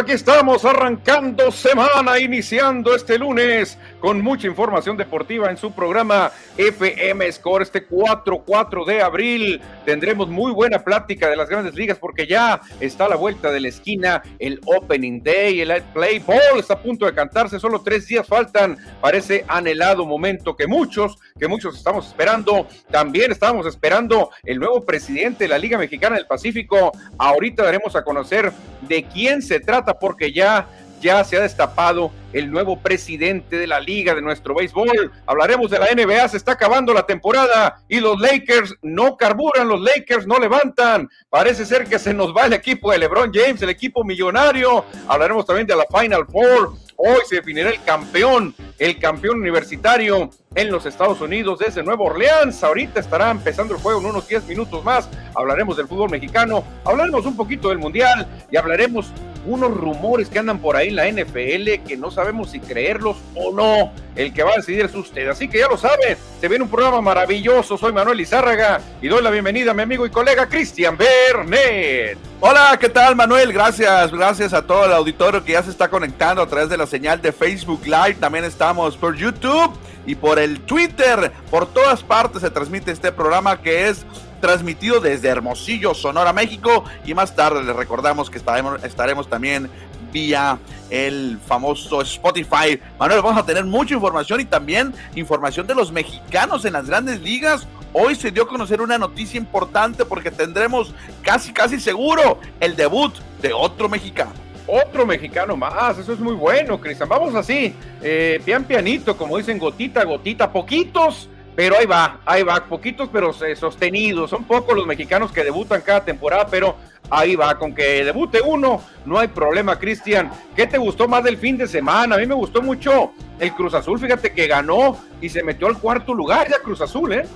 aquí estamos arrancando semana, iniciando este lunes con mucha información deportiva en su programa FM Score este 4-4 de abril. Tendremos muy buena plática de las grandes ligas porque ya está a la vuelta de la esquina el Opening Day, el Play Ball está a punto de cantarse, solo tres días faltan para ese anhelado momento que muchos, que muchos estamos esperando. También estamos esperando el nuevo presidente de la Liga Mexicana del Pacífico. Ahorita daremos a conocer de quién se trata porque ya ya se ha destapado el nuevo presidente de la liga de nuestro béisbol. Hablaremos de la NBA, se está acabando la temporada y los Lakers no carburan, los Lakers no levantan. Parece ser que se nos va el equipo de LeBron James, el equipo millonario. Hablaremos también de la Final Four. Hoy se definirá el campeón, el campeón universitario en los Estados Unidos desde Nueva Orleans. Ahorita estará empezando el juego en unos 10 minutos más. Hablaremos del fútbol mexicano, hablaremos un poquito del Mundial y hablaremos unos rumores que andan por ahí en la NFL que no sabemos si creerlos o no. El que va a decidir es usted. Así que ya lo sabe, se viene un programa maravilloso. Soy Manuel Izárraga y doy la bienvenida a mi amigo y colega Cristian Bernet. Hola, ¿qué tal Manuel? Gracias, gracias a todo el auditorio que ya se está conectando a través de la señal de Facebook Live. También estamos por YouTube y por el Twitter. Por todas partes se transmite este programa que es transmitido desde Hermosillo, Sonora, México. Y más tarde les recordamos que estaremos, también vía el famoso Spotify. Manuel, vamos a tener mucha información y también información de los mexicanos en las grandes ligas. Hoy se dio a conocer una noticia importante porque tendremos casi, casi seguro el debut de otro mexicano. Otro mexicano más, eso es muy bueno, Cristian. Vamos así, eh, pian pianito, como dicen, gotita, gotita, poquitos pero ahí va, ahí va, poquitos pero sostenidos. Son pocos los mexicanos que debutan cada temporada, pero ahí va, con que debute uno, no hay problema, Cristian. ¿Qué te gustó más del fin de semana? A mí me gustó mucho el Cruz Azul, fíjate que ganó y se metió al cuarto lugar ya Cruz Azul, ¿eh?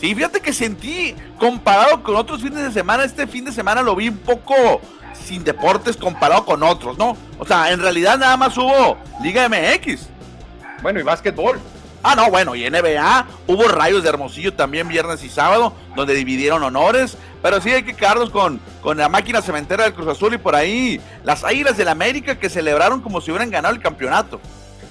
Sí, fíjate que sentí, comparado con otros fines de semana, este fin de semana lo vi un poco sin deportes comparado con otros, ¿no? O sea, en realidad nada más hubo Liga MX. Bueno, y básquetbol. Ah, no, bueno, y NBA, hubo rayos de Hermosillo también viernes y sábado, donde dividieron honores, pero sí hay que quedarnos con, con la máquina cementera del Cruz Azul y por ahí las Águilas del América que celebraron como si hubieran ganado el campeonato.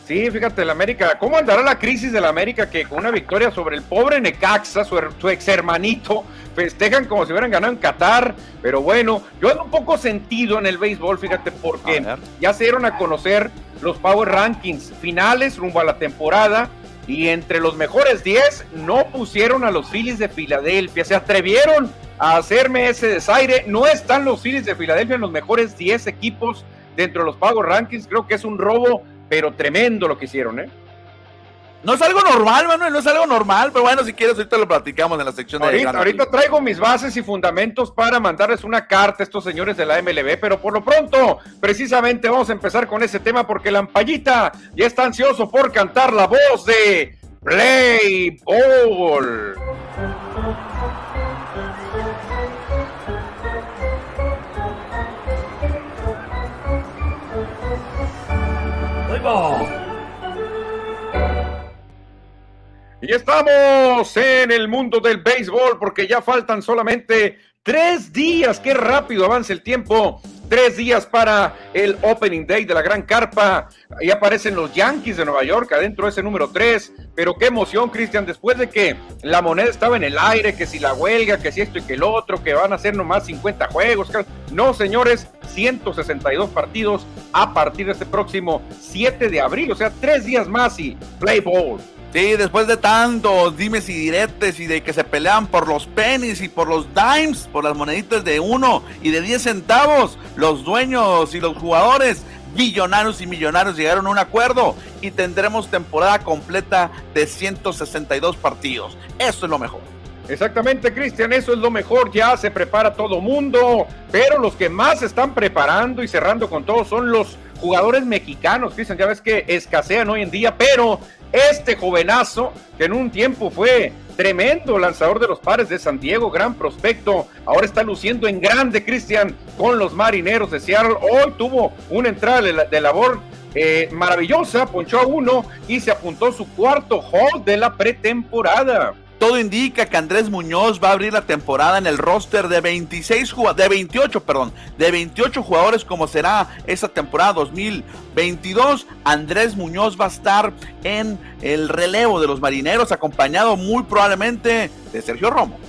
Sí, fíjate, el América, ¿cómo andará la crisis del América que con una victoria sobre el pobre Necaxa, su, su ex hermanito, festejan como si hubieran ganado en Qatar? Pero bueno, yo ando un poco sentido en el béisbol, fíjate, porque ya se dieron a conocer los Power Rankings finales rumbo a la temporada y entre los mejores 10 no pusieron a los Phillies de Filadelfia, se atrevieron a hacerme ese desaire, no están los Phillies de Filadelfia en los mejores 10 equipos dentro de los Power Rankings, creo que es un robo, pero tremendo lo que hicieron, ¿eh? No es algo normal, Manuel, no es algo normal, pero bueno, si quieres, ahorita lo platicamos en la sección de Ahorita, ahorita traigo mis bases y fundamentos para mandarles una carta a estos señores de la MLB, pero por lo pronto, precisamente vamos a empezar con ese tema porque Lampallita ya está ansioso por cantar la voz de Play Ball. Y estamos en el mundo del béisbol porque ya faltan solamente tres días. Qué rápido avanza el tiempo. Tres días para el Opening Day de la Gran Carpa. Ahí aparecen los Yankees de Nueva York adentro de ese número tres. Pero qué emoción, Cristian, después de que la moneda estaba en el aire, que si la huelga, que si esto y que el otro, que van a ser nomás 50 juegos. No, señores, 162 partidos a partir de este próximo 7 de abril. O sea, tres días más y play ball. Sí, después de tantos dimes y diretes y de que se pelean por los pennies y por los dimes, por las moneditas de uno y de 10 centavos, los dueños y los jugadores, billonarios y millonarios llegaron a un acuerdo y tendremos temporada completa de 162 partidos. Eso es lo mejor. Exactamente, Cristian, eso es lo mejor, ya se prepara todo mundo, pero los que más están preparando y cerrando con todo son los jugadores mexicanos, Cristian, ya ves que escasean hoy en día, pero este jovenazo, que en un tiempo fue tremendo lanzador de los pares de San Diego, gran prospecto, ahora está luciendo en grande, Cristian, con los marineros de Seattle. Hoy tuvo una entrada de labor eh, maravillosa, ponchó a uno y se apuntó su cuarto hold de la pretemporada. Todo indica que Andrés Muñoz va a abrir la temporada en el roster de 26 de 28, perdón, de 28 jugadores como será esta temporada 2022. Andrés Muñoz va a estar en el relevo de los marineros, acompañado muy probablemente de Sergio Romo.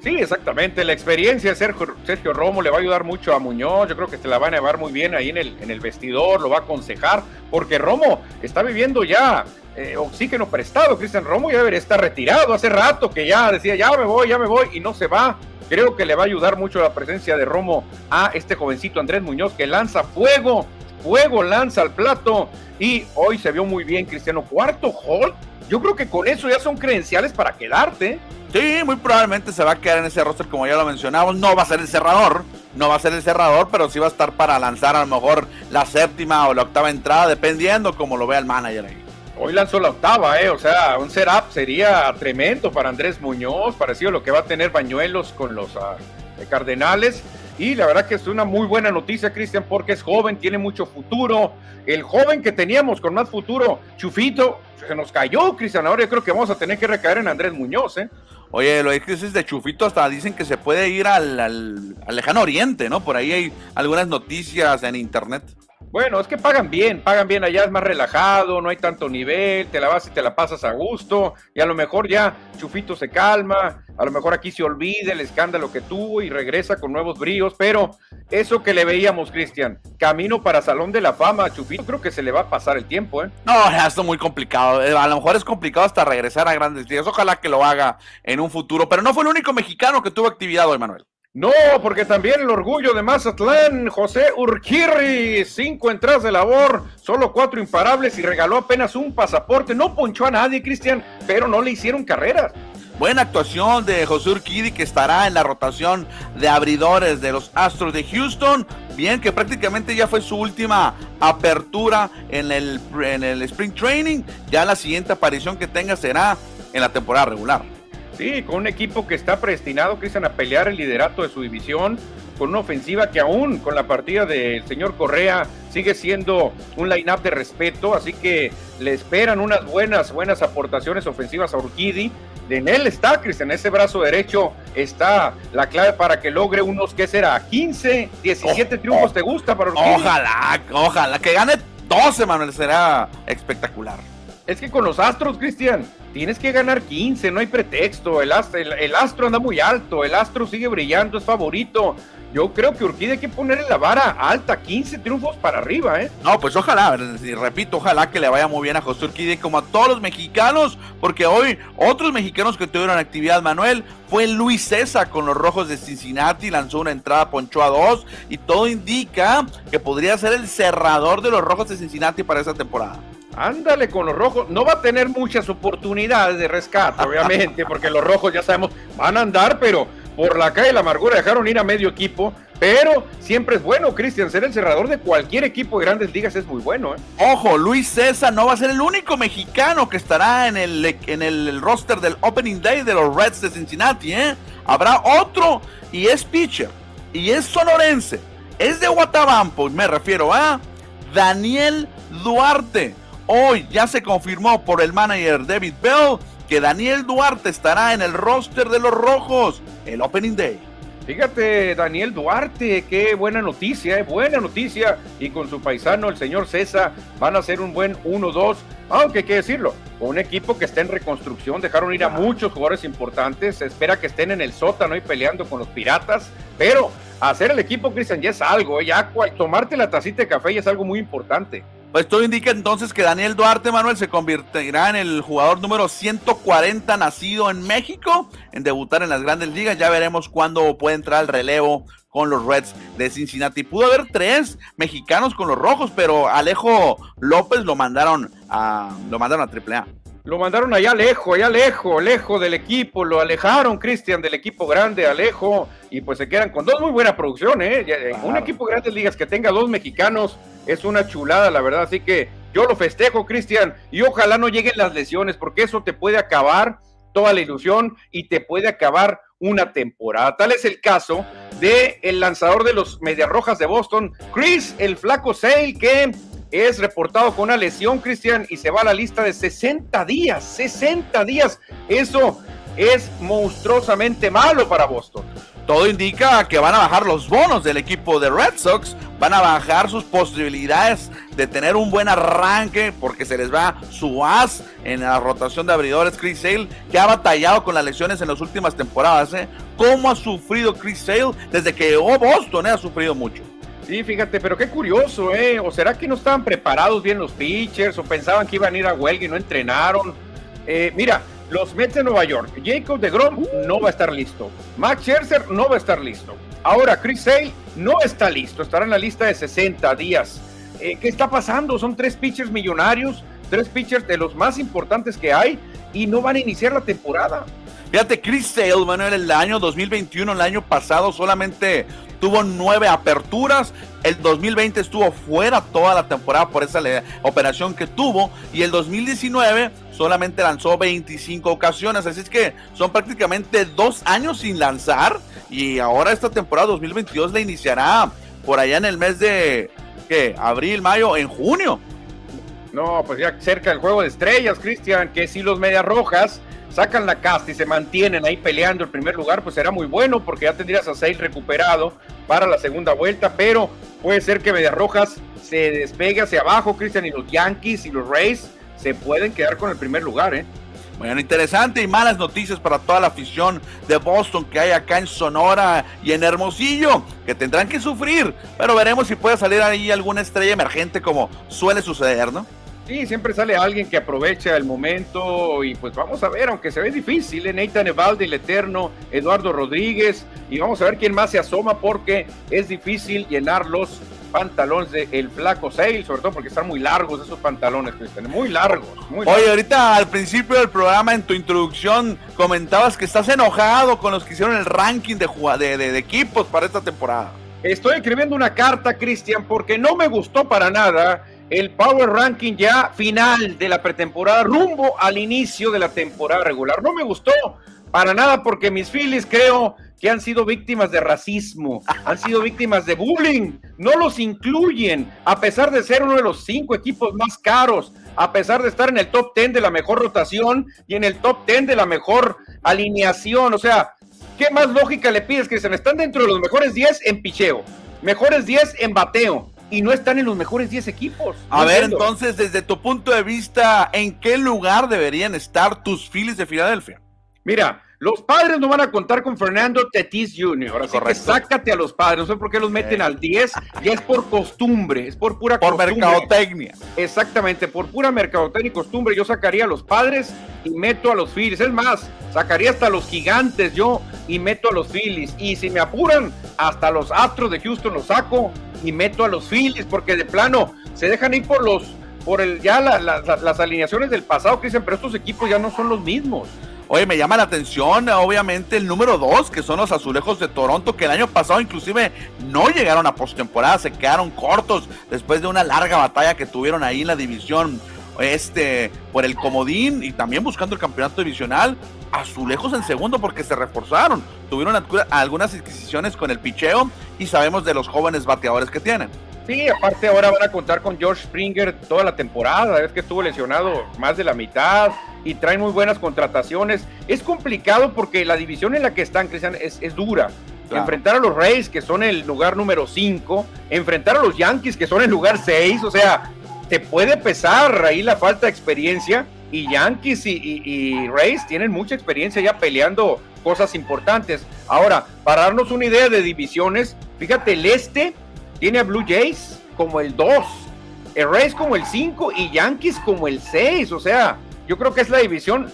Sí, exactamente. La experiencia de Sergio, Romo le va a ayudar mucho a Muñoz. Yo creo que se la van a llevar muy bien ahí en el, en el vestidor, lo va a aconsejar, porque Romo está viviendo ya eh, oxígeno prestado. Cristian Romo ya debería estar retirado hace rato que ya decía, ya me voy, ya me voy, y no se va. Creo que le va a ayudar mucho la presencia de Romo a este jovencito Andrés Muñoz que lanza fuego, fuego lanza al plato. Y hoy se vio muy bien Cristiano. Cuarto hall. Yo creo que con eso ya son credenciales para quedarte. Sí, muy probablemente se va a quedar en ese roster como ya lo mencionamos. No va a ser el cerrador, no va a ser el cerrador, pero sí va a estar para lanzar a lo mejor la séptima o la octava entrada, dependiendo como lo vea el manager ahí. Hoy lanzó la octava, ¿eh? O sea, un setup sería tremendo para Andrés Muñoz, parecido a lo que va a tener Bañuelos con los ah, Cardenales. Y la verdad que es una muy buena noticia, Cristian, porque es joven, tiene mucho futuro. El joven que teníamos con más futuro, Chufito, se nos cayó, Cristian. Ahora yo creo que vamos a tener que recaer en Andrés Muñoz, ¿eh? Oye, lo es de Chufito hasta dicen que se puede ir al, al lejano oriente, ¿no? Por ahí hay algunas noticias en internet. Bueno, es que pagan bien, pagan bien allá, es más relajado, no hay tanto nivel, te la vas y te la pasas a gusto, y a lo mejor ya Chufito se calma, a lo mejor aquí se olvida el escándalo que tuvo y regresa con nuevos bríos, pero eso que le veíamos, Cristian, camino para Salón de la Fama a Chufito, creo que se le va a pasar el tiempo, ¿eh? No, esto es muy complicado, eh, a lo mejor es complicado hasta regresar a grandes días, ojalá que lo haga en un futuro, pero no fue el único mexicano que tuvo actividad hoy, Manuel. No, porque también el orgullo de Mazatlán, José Urquirri, cinco entradas de labor, solo cuatro imparables y regaló apenas un pasaporte. No ponchó a nadie, Cristian, pero no le hicieron carreras. Buena actuación de José Urquidi que estará en la rotación de abridores de los Astros de Houston. Bien que prácticamente ya fue su última apertura en el, en el Spring Training. Ya la siguiente aparición que tenga será en la temporada regular. Sí, con un equipo que está predestinado, Cristian, a pelear el liderato de su división, con una ofensiva que aún con la partida del señor Correa sigue siendo un line-up de respeto, así que le esperan unas buenas, buenas aportaciones ofensivas a Urquidi. En él está, Cristian, ese brazo derecho está la clave para que logre unos, ¿qué será? 15, 17 triunfos, ¿te gusta para Urquidi? Ojalá, ojalá, que gane 12, Manuel, será espectacular. Es que con los Astros, Cristian, tienes que ganar 15, no hay pretexto. El astro, anda muy alto, el astro sigue brillando, es favorito. Yo creo que Urquide hay que ponerle la vara alta, 15 triunfos para arriba, ¿eh? No, pues ojalá, repito, ojalá que le vaya muy bien a José Urquide como a todos los mexicanos, porque hoy otros mexicanos que tuvieron actividad, Manuel, fue Luis César con los Rojos de Cincinnati, lanzó una entrada, ponchó a dos, y todo indica que podría ser el cerrador de los Rojos de Cincinnati para esa temporada. Ándale con los rojos. No va a tener muchas oportunidades de rescate, obviamente, porque los rojos ya sabemos van a andar, pero por la calle de la amargura dejaron ir a medio equipo. Pero siempre es bueno, Cristian, ser el cerrador de cualquier equipo de grandes ligas es muy bueno. ¿eh? Ojo, Luis César no va a ser el único mexicano que estará en el, en el roster del Opening Day de los Reds de Cincinnati. ¿eh? Habrá otro y es pitcher y es sonorense. Es de Guatabampo, me refiero a Daniel Duarte. Hoy ya se confirmó por el manager David Bell que Daniel Duarte estará en el roster de los Rojos el Opening Day. Fíjate, Daniel Duarte, qué buena noticia, eh, buena noticia. Y con su paisano, el señor César, van a ser un buen 1-2. Aunque hay que decirlo, un equipo que está en reconstrucción, dejaron ir a muchos jugadores importantes. Se espera que estén en el sótano y peleando con los piratas. Pero hacer el equipo, Cristian, ya es algo. Eh, ya tomarte la tacita de café ya es algo muy importante. Pues todo indica entonces que Daniel Duarte Manuel se convertirá en el jugador número 140 nacido en México en debutar en las grandes ligas. Ya veremos cuándo puede entrar al relevo con los Reds de Cincinnati. Pudo haber tres mexicanos con los rojos, pero Alejo López lo mandaron a, lo mandaron a AAA. Lo mandaron allá lejos, allá lejos, lejos del equipo, lo alejaron, Cristian, del equipo grande, Alejo, y pues se quedan con dos muy buenas producciones, ¿eh? Un equipo de grandes ligas que tenga dos mexicanos es una chulada, la verdad, así que yo lo festejo, Cristian, y ojalá no lleguen las lesiones, porque eso te puede acabar toda la ilusión y te puede acabar una temporada. Tal es el caso de el lanzador de los Medias Rojas de Boston, Chris el Flaco Sale, que es reportado con una lesión, Cristian, y se va a la lista de 60 días, 60 días. Eso es monstruosamente malo para Boston. Todo indica que van a bajar los bonos del equipo de Red Sox, van a bajar sus posibilidades de tener un buen arranque porque se les va su as en la rotación de abridores Chris Sale, que ha batallado con las lesiones en las últimas temporadas. ¿eh? ¿Cómo ha sufrido Chris Sale desde que llegó Boston? ¿eh? Ha sufrido mucho. Sí, fíjate, pero qué curioso, ¿eh? ¿O será que no estaban preparados bien los pitchers o pensaban que iban a ir a huelga y no entrenaron? Eh, mira, los Mets de Nueva York, Jacob de Grom no va a estar listo. Max Scherzer no va a estar listo. Ahora, Chris Sale no está listo, estará en la lista de 60 días. Eh, ¿Qué está pasando? Son tres pitchers millonarios, tres pitchers de los más importantes que hay y no van a iniciar la temporada. Fíjate, Chris Sale, Manuel, el año 2021, el año pasado, solamente tuvo nueve aperturas. El 2020 estuvo fuera toda la temporada por esa operación que tuvo. Y el 2019 solamente lanzó 25 ocasiones. Así es que son prácticamente dos años sin lanzar. Y ahora esta temporada 2022 la iniciará por allá en el mes de ¿qué? abril, mayo, en junio. No, pues ya cerca del juego de estrellas, Cristian, que si los Medias Rojas sacan la casta y se mantienen ahí peleando el primer lugar, pues será muy bueno porque ya tendrías a seis recuperado para la segunda vuelta, pero puede ser que Medias Rojas se despegue hacia abajo, Cristian, y los Yankees y los Rays se pueden quedar con el primer lugar, ¿eh? Bueno, interesante y malas noticias para toda la afición de Boston que hay acá en Sonora y en Hermosillo, que tendrán que sufrir, pero veremos si puede salir ahí alguna estrella emergente como suele suceder, ¿no? Sí, siempre sale alguien que aprovecha el momento y pues vamos a ver, aunque se ve difícil, ¿eh? Nathan Evaldi, el Eterno, Eduardo Rodríguez y vamos a ver quién más se asoma porque es difícil llenar los pantalones de el flaco Sale, sobre todo porque están muy largos esos pantalones, Cristian, muy largos, muy Oye, ahorita al principio del programa, en tu introducción, comentabas que estás enojado con los que hicieron el ranking de, de, de, de equipos para esta temporada. Estoy escribiendo una carta, Cristian, porque no me gustó para nada el Power Ranking ya final de la pretemporada, rumbo al inicio de la temporada regular. No me gustó para nada porque mis Phillies creo que han sido víctimas de racismo, han sido víctimas de bullying, no los incluyen, a pesar de ser uno de los cinco equipos más caros, a pesar de estar en el top ten de la mejor rotación y en el top ten de la mejor alineación. O sea, ¿qué más lógica le pides, se Están dentro de los mejores 10 en picheo, mejores 10 en bateo, y no están en los mejores 10 equipos. A ver, entonces, desde tu punto de vista, ¿en qué lugar deberían estar tus Phillies de Filadelfia? Mira, los padres no van a contar con Fernando Tetis Jr. Así que sácate a los padres. No sé por qué los meten al 10. Ya es por costumbre, es por pura por mercadotecnia. Exactamente, por pura mercadotecnia y costumbre. Yo sacaría a los padres y meto a los Phillies. Es más, sacaría hasta a los gigantes yo y meto a los Phillies. Y si me apuran, hasta los Astros de Houston los saco y meto a los Phillies. Porque de plano se dejan ir por los, por el, ya las alineaciones del pasado, que dicen, pero estos equipos ya no son los mismos. Oye, me llama la atención, obviamente, el número dos, que son los azulejos de Toronto, que el año pasado inclusive no llegaron a postemporada, se quedaron cortos después de una larga batalla que tuvieron ahí en la división este por el comodín y también buscando el campeonato divisional. Azulejos en segundo porque se reforzaron. Tuvieron algunas adquisiciones con el picheo y sabemos de los jóvenes bateadores que tienen. Sí, aparte ahora van a contar con George Springer toda la temporada, es que estuvo lesionado más de la mitad y traen muy buenas contrataciones. Es complicado porque la división en la que están, Cristian, es, dura. Enfrentar a los Rays, que son el lugar número 5, enfrentar a los Yankees, que son el lugar 6, o sea, te puede pesar ahí la falta de experiencia. Y Yankees y, y Rays tienen mucha experiencia ya peleando cosas importantes. Ahora, para darnos una idea de divisiones, fíjate, el este tiene a Blue Jays como el 2, el Rays como el 5 y Yankees como el 6. O sea, yo creo que es la división,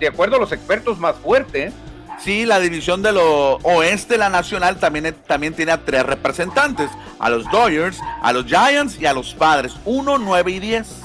de acuerdo a los expertos, más fuerte. ¿eh? Sí, la división de lo oeste, la nacional, también, también tiene a tres representantes: a los Dodgers, a los Giants y a los Padres. 1, 9 y 10.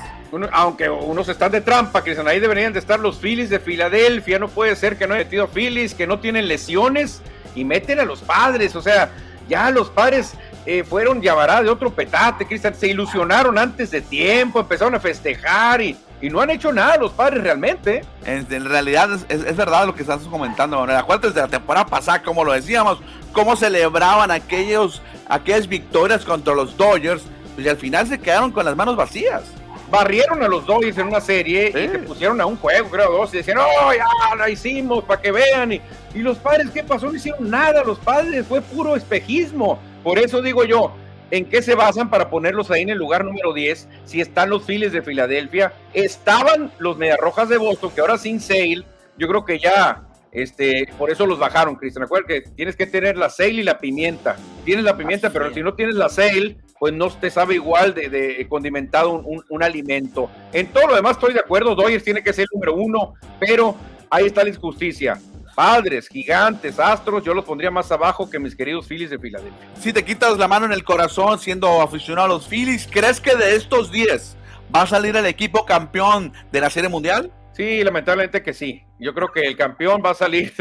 aunque unos están de trampa, Cristian, ahí deberían de estar los Phillies de Filadelfia. No puede ser que no haya metido Phillies, que no tienen lesiones y meten a los padres. O sea, ya los padres eh, fueron llamará de otro petate, Cristian. Se ilusionaron antes de tiempo, empezaron a festejar y, y no han hecho nada los padres realmente. En, realidad es, verdad lo que estás comentando, Manuel. Acuérdate de la temporada pasada, como lo decíamos, cómo celebraban aquellos, aquellas victorias contra los Dodgers, pues, y al final se quedaron con las manos vacías. barrieron a los Dodgers en una serie y se pusieron a un juego, creo, dos, y decían, oh, ya la hicimos para que vean. Y, y los padres, ¿qué pasó? No hicieron nada, los padres, fue puro espejismo. Por eso digo yo, ¿en qué se basan para ponerlos ahí en el lugar número 10? Si están los Phillies de Filadelfia, estaban los Mediarrojas de Boston, que ahora sin Sale, yo creo que ya este, por eso los bajaron, Cristian. Acuérdate que tienes que tener la sale y la pimienta. Tienes la pimienta, pero si no tienes la sale, pues no te sabe igual de, condimentado un, alimento. En todo lo demás estoy de acuerdo, Doyers tiene que ser el número uno, pero ahí está la injusticia. Padres, gigantes, astros, yo los pondría más abajo que mis queridos Phillies de Filadelfia. Si te quitas la mano en el corazón siendo aficionado a los Phillies, ¿crees que de estos 10 va a salir el equipo campeón de la Serie Mundial? Sí, lamentablemente que sí. Yo creo que el campeón va a salir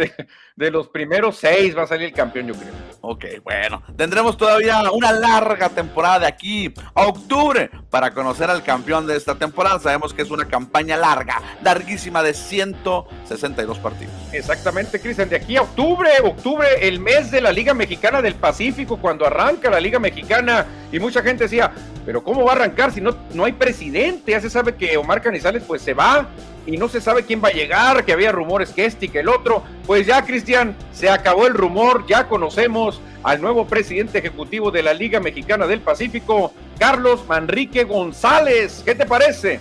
de, los primeros seis, va a salir el campeón, yo creo. Ok, bueno, tendremos todavía una larga temporada de aquí a octubre para conocer al campeón de esta temporada. Sabemos que es una campaña larga, larguísima de 162 partidos. Exactamente, Cristian, de aquí a octubre, octubre, el mes de la Liga Mexicana del Pacífico, cuando arranca la Liga Mexicana, y mucha gente decía, pero ¿cómo va a arrancar si no, no hay presidente? Ya se sabe que Omar Canizales pues se va y no se sabe quién va a llegar, que había rumores que este y que el otro. Pues ya, Cristian, se acabó el rumor, ya conocemos al nuevo presidente ejecutivo de la Liga Mexicana del Pacífico, Carlos Manrique González. ¿Qué te parece?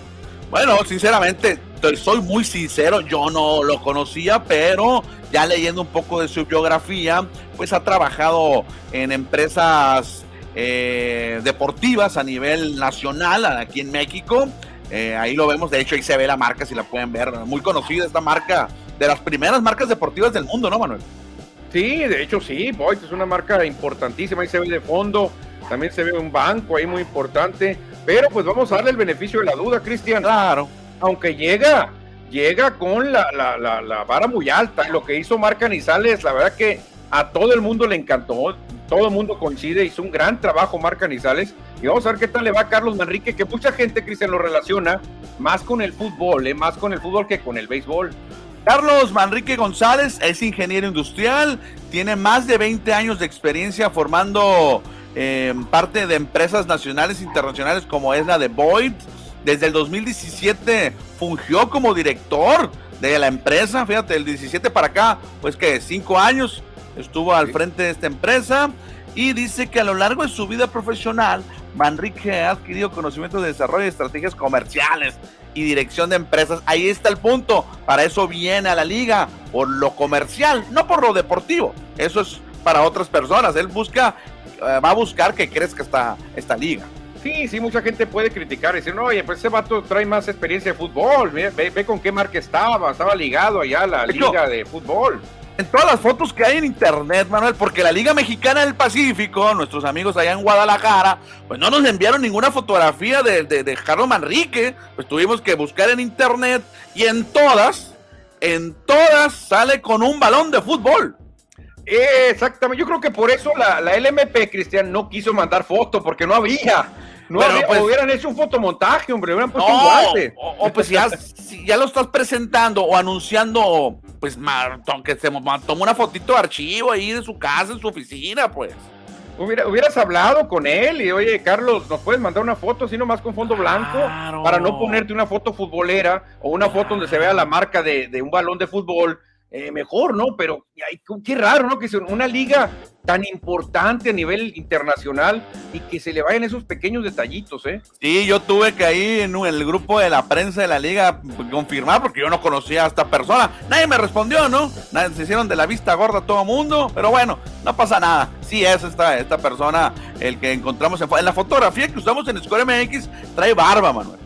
Bueno, sinceramente, soy muy sincero, yo no lo conocía, pero ya leyendo un poco de su biografía, pues ha trabajado en empresas eh, deportivas a nivel nacional aquí en México eh, ahí lo vemos, de hecho ahí se ve la marca, si la pueden ver, muy conocida esta marca, de las primeras marcas deportivas del mundo, ¿no, Manuel? Sí, de hecho sí, Boyd es una marca importantísima, ahí se ve de fondo, también se ve un banco ahí muy importante, pero pues vamos a darle el beneficio de la duda, Cristian. Claro. Aunque llega, llega con la, la, la, la vara muy alta, lo que hizo Marca Nizales, la verdad que a todo el mundo le encantó, todo el mundo coincide, hizo un gran trabajo Marca Nizales y vamos a ver qué tal le va a Carlos Manrique, que mucha gente, Cristian, lo relaciona más con el fútbol, ¿eh? más con el fútbol que con el béisbol. Carlos Manrique González es ingeniero industrial, tiene más de 20 años de experiencia formando eh, parte de empresas nacionales e internacionales como es la de Boyd. Desde el 2017 fungió como director de la empresa, fíjate, el 17 para acá, pues que cinco años estuvo al frente de esta empresa y dice que a lo largo de su vida profesional, Manrique ha adquirido conocimientos de desarrollo de estrategias comerciales y dirección de empresas. Ahí está el punto. Para eso viene a la liga, por lo comercial, no por lo deportivo. Eso es para otras personas. Él busca, eh, va a buscar que crezca esta, esta liga. Sí, sí, mucha gente puede criticar y decir, no, oye, pues ese vato trae más experiencia de fútbol. Ve, ve, con qué marca estaba, estaba ligado allá a la liga de fútbol en todas las fotos que hay en internet, Manuel, porque la Liga Mexicana del Pacífico, nuestros amigos allá en Guadalajara, pues no nos enviaron ninguna fotografía de, de, Carlos Manrique, pues tuvimos que buscar en internet y en todas, en todas sale con un balón de fútbol. exactamente, yo creo que por eso la, la LMP, Cristian, no quiso mandar foto, porque no había. No pues, hubieran hecho un fotomontaje, hombre, hubieran puesto un guante. O, pues ya, si ya lo estás presentando o anunciando, pues que se tomó una fotito de archivo ahí de su casa, en su oficina, pues. hubieras hablado con él y, oye, Carlos, ¿nos puedes mandar una foto así nomás con fondo blanco? Para no ponerte una foto futbolera o una foto donde se vea la marca de, de un balón de fútbol eh, mejor, ¿no? Pero qué raro, ¿no? Que sea una liga tan importante a nivel internacional y que se le vayan esos pequeños detallitos, ¿eh? Sí, yo tuve que ahí en el grupo de la prensa de la liga confirmar porque yo no conocía a esta persona. Nadie me respondió, ¿no? Se hicieron de la vista gorda todo el mundo, pero bueno, no pasa nada. Sí es esta, esta persona el que encontramos en, en la fotografía que usamos en Score MX, trae barba, Manuel.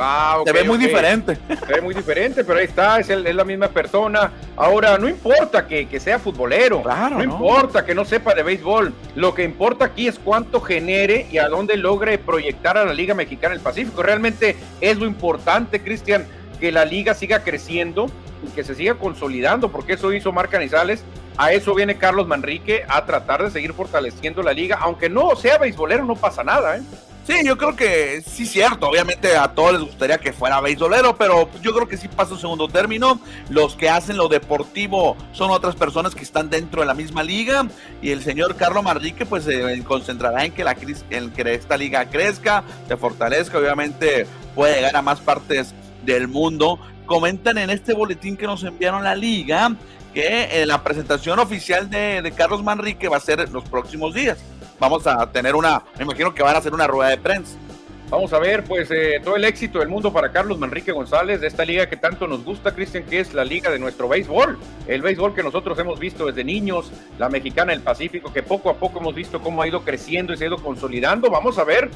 Ah, se ve muy diferente. Se ve muy diferente, pero ahí está, es, la misma persona. Ahora, no importa que, sea futbolero, no, importa que no sepa de béisbol. Lo que importa aquí es cuánto genere y a dónde logre proyectar a la Liga Mexicana del Pacífico. Realmente es lo importante, Cristian, que la liga siga creciendo y que se siga consolidando, porque eso hizo Marca Nizales. A eso viene Carlos Manrique a tratar de seguir fortaleciendo la liga, aunque no sea beisbolero, no pasa nada, ¿eh? Sí, yo creo que sí cierto. Obviamente a todos les gustaría que fuera beisbolero, pero yo creo que sí pasa un segundo término. Los que hacen lo deportivo son otras personas que están dentro de la misma liga y el señor Carlos Marrique pues se concentrará en que, la, en que esta liga crezca, se fortalezca, obviamente pueda llegar a más partes del mundo. Comentan en este boletín que nos enviaron la liga que la presentación oficial de, de Carlos Manrique va a ser en los próximos días. Vamos a tener una, me imagino que van a hacer una rueda de prensa. Vamos a ver, pues, eh, todo el éxito del mundo para Carlos Manrique González, de esta liga que tanto nos gusta, Cristian, que es la liga de nuestro béisbol. El béisbol que nosotros hemos visto desde niños, la mexicana del Pacífico, que poco a poco hemos visto cómo ha ido creciendo y se ha ido consolidando. Vamos a ver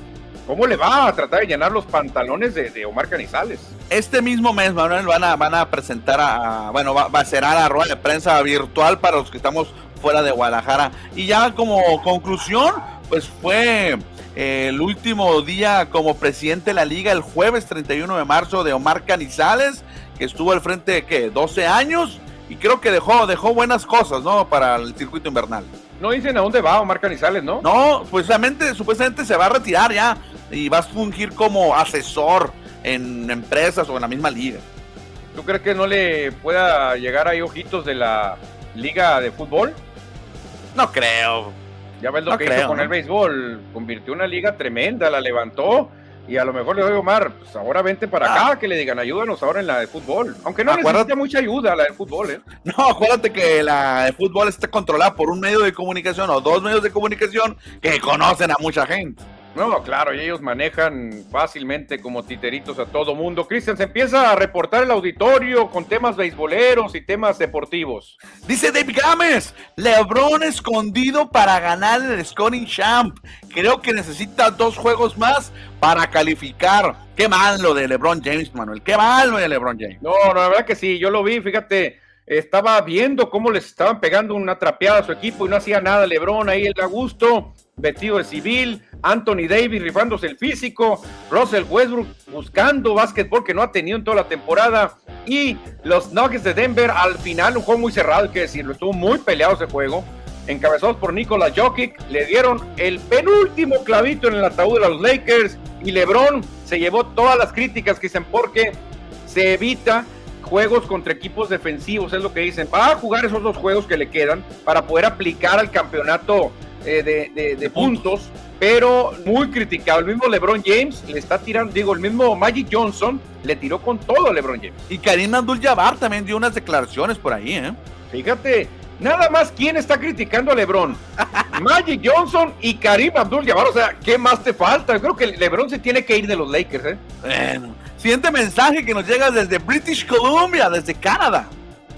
cómo le va a tratar de llenar los pantalones de, Omar Canizales. Este mismo mes, Manuel, van a, van a presentar a, bueno, va, a ser a la rueda de prensa virtual para los que estamos fuera de Guadalajara. Y ya como conclusión, pues fue el último día como presidente de la liga, el jueves 31 de marzo, de Omar Canizales, que estuvo al frente de ¿qué? 12 años y creo que dejó, dejó buenas cosas, ¿no? Para el circuito invernal. No dicen a dónde va Omar Canizales, ¿no? No, pues supuestamente se va a retirar ya y va a fungir como asesor en empresas o en la misma liga. ¿Tú crees que no le pueda llegar ahí ojitos de la liga de fútbol? No creo. Ya ves lo que hizo con el béisbol. Convirtió una liga tremenda, la levantó. Y a lo mejor le doy Omar, pues ahora vente para ah. acá, que le digan, ayúdanos ahora en la de fútbol. Aunque no necesita mucha ayuda la de fútbol, ¿eh? No, acuérdate que la de fútbol está controlada por un medio de comunicación o dos medios de comunicación que conocen a mucha gente. No, claro, y ellos manejan fácilmente como titeritos a todo mundo. Cristian, se empieza a reportar el auditorio con temas beisboleros y temas deportivos. Dice David Gámez, Lebron escondido para ganar el Scoring Champ. Creo que necesita dos juegos más para calificar. Qué mal lo de LeBron James, Manuel. Qué mal lo de LeBron James. No, no, la verdad que sí, yo lo vi, fíjate estaba viendo cómo les estaban pegando una trapeada a su equipo y no hacía nada. Lebron ahí el a gusto, vestido de civil, Anthony Davis rifándose el físico, Russell Westbrook buscando básquetbol que no ha tenido en toda la temporada y los Nuggets de Denver al final un juego muy cerrado, hay que decirlo, estuvo muy peleado ese juego. Encabezados por Nikola Jokic, le dieron el penúltimo clavito en el ataúd de los Lakers y LeBron se llevó todas las críticas que dicen porque se evita juegos contra equipos defensivos, es lo que dicen. Va a jugar esos dos juegos que le quedan para poder aplicar al campeonato eh, de, puntos, pero muy criticado. El mismo LeBron James le está tirando, digo, el mismo Magic Johnson le tiró con todo a LeBron James. Y Karim Abdul-Jabbar también dio unas declaraciones por ahí, ¿eh? Fíjate, nada más quién está criticando a LeBron. Magic Johnson y Karim Abdul-Jabbar, o sea, ¿qué más te falta? Yo creo que LeBron se tiene que ir de los Lakers, ¿eh? Bueno, siguiente mensaje que nos llega desde British Columbia, desde Canadá.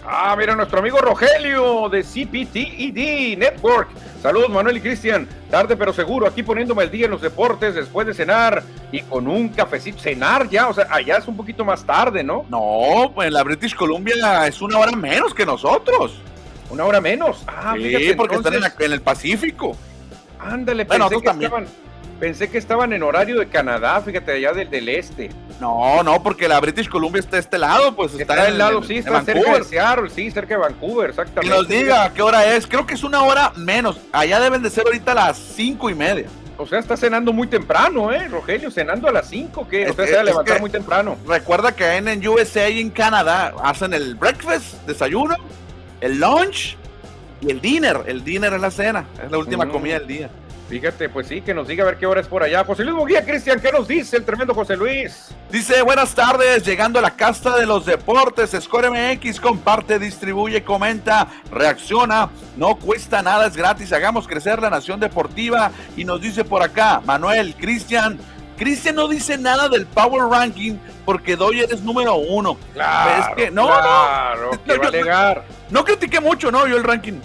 Ah, mira, nuestro amigo Rogelio de CPTED Network. Saludos, Manuel y Cristian. Tarde pero seguro, aquí poniéndome el día en los deportes después de cenar y con un cafecito. Cenar ya, o sea, allá es un poquito más tarde, ¿no? No, pues la British Columbia es una hora menos que nosotros. ¿Una hora menos? Ah, sí, porque están en, el Pacífico. Ándale, bueno, pensé que también. Pensé que estaban en horario de Canadá, fíjate, allá del, del este. No, no, porque la British Columbia está a este lado, pues está, está del lado, sí, está cerca de Seattle, sí, cerca de Vancouver, exactamente. Que nos diga qué hora es, creo que es una hora menos. Allá deben de ser ahorita las cinco y media. O sea, está cenando muy temprano, ¿eh, Rogelio? Cenando a las 5, ¿qué? O sea, se va a levantar muy temprano. Recuerda que en, en USA y en Canadá hacen el breakfast, desayuno, el lunch y el dinner. El dinner es la cena, es la última mm. comida del día. Fíjate, pues sí, que nos diga a ver qué hora es por allá. José Luis Muguía, Cristian, ¿qué nos dice el tremendo José Luis? Dice, buenas tardes, llegando a la casta de los deportes, Score MX, comparte, distribuye, comenta, reacciona, no cuesta nada, es gratis, hagamos crecer la nación deportiva. Y nos dice por acá, Manuel, Cristian, Cristian no dice nada del Power Ranking porque Doyer es número uno. Claro, es que, no, claro, no, que va a alegar. no critiqué mucho, no, yo el ranking.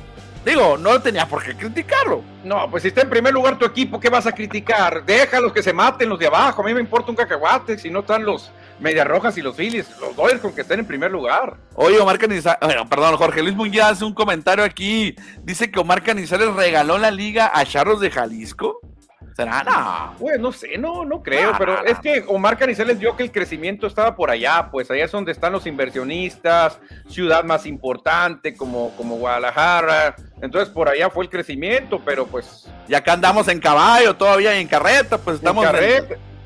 Digo, no tenía por qué criticarlo. No, pues si está en primer lugar tu equipo, ¿qué vas a criticar? Déjalos que se maten los de abajo. A mí me importa un cacahuate si no están los Medias Rojas y los Phillies. Los Dodgers con que estén en primer lugar. Oye, Omar Canizales, bueno, perdón, Jorge Luis Muñoz hace un comentario aquí. Dice que Omar Canizales regaló la liga a Charros de Jalisco. ¿Será? No. Pues no sé, no, no creo, pero es que Omar Canizales vio que el crecimiento estaba por allá, pues allá es donde están los inversionistas, ciudad más importante como, como Guadalajara, entonces por allá fue el crecimiento, pero pues... Y acá andamos en caballo todavía y en carreta, pues estamos,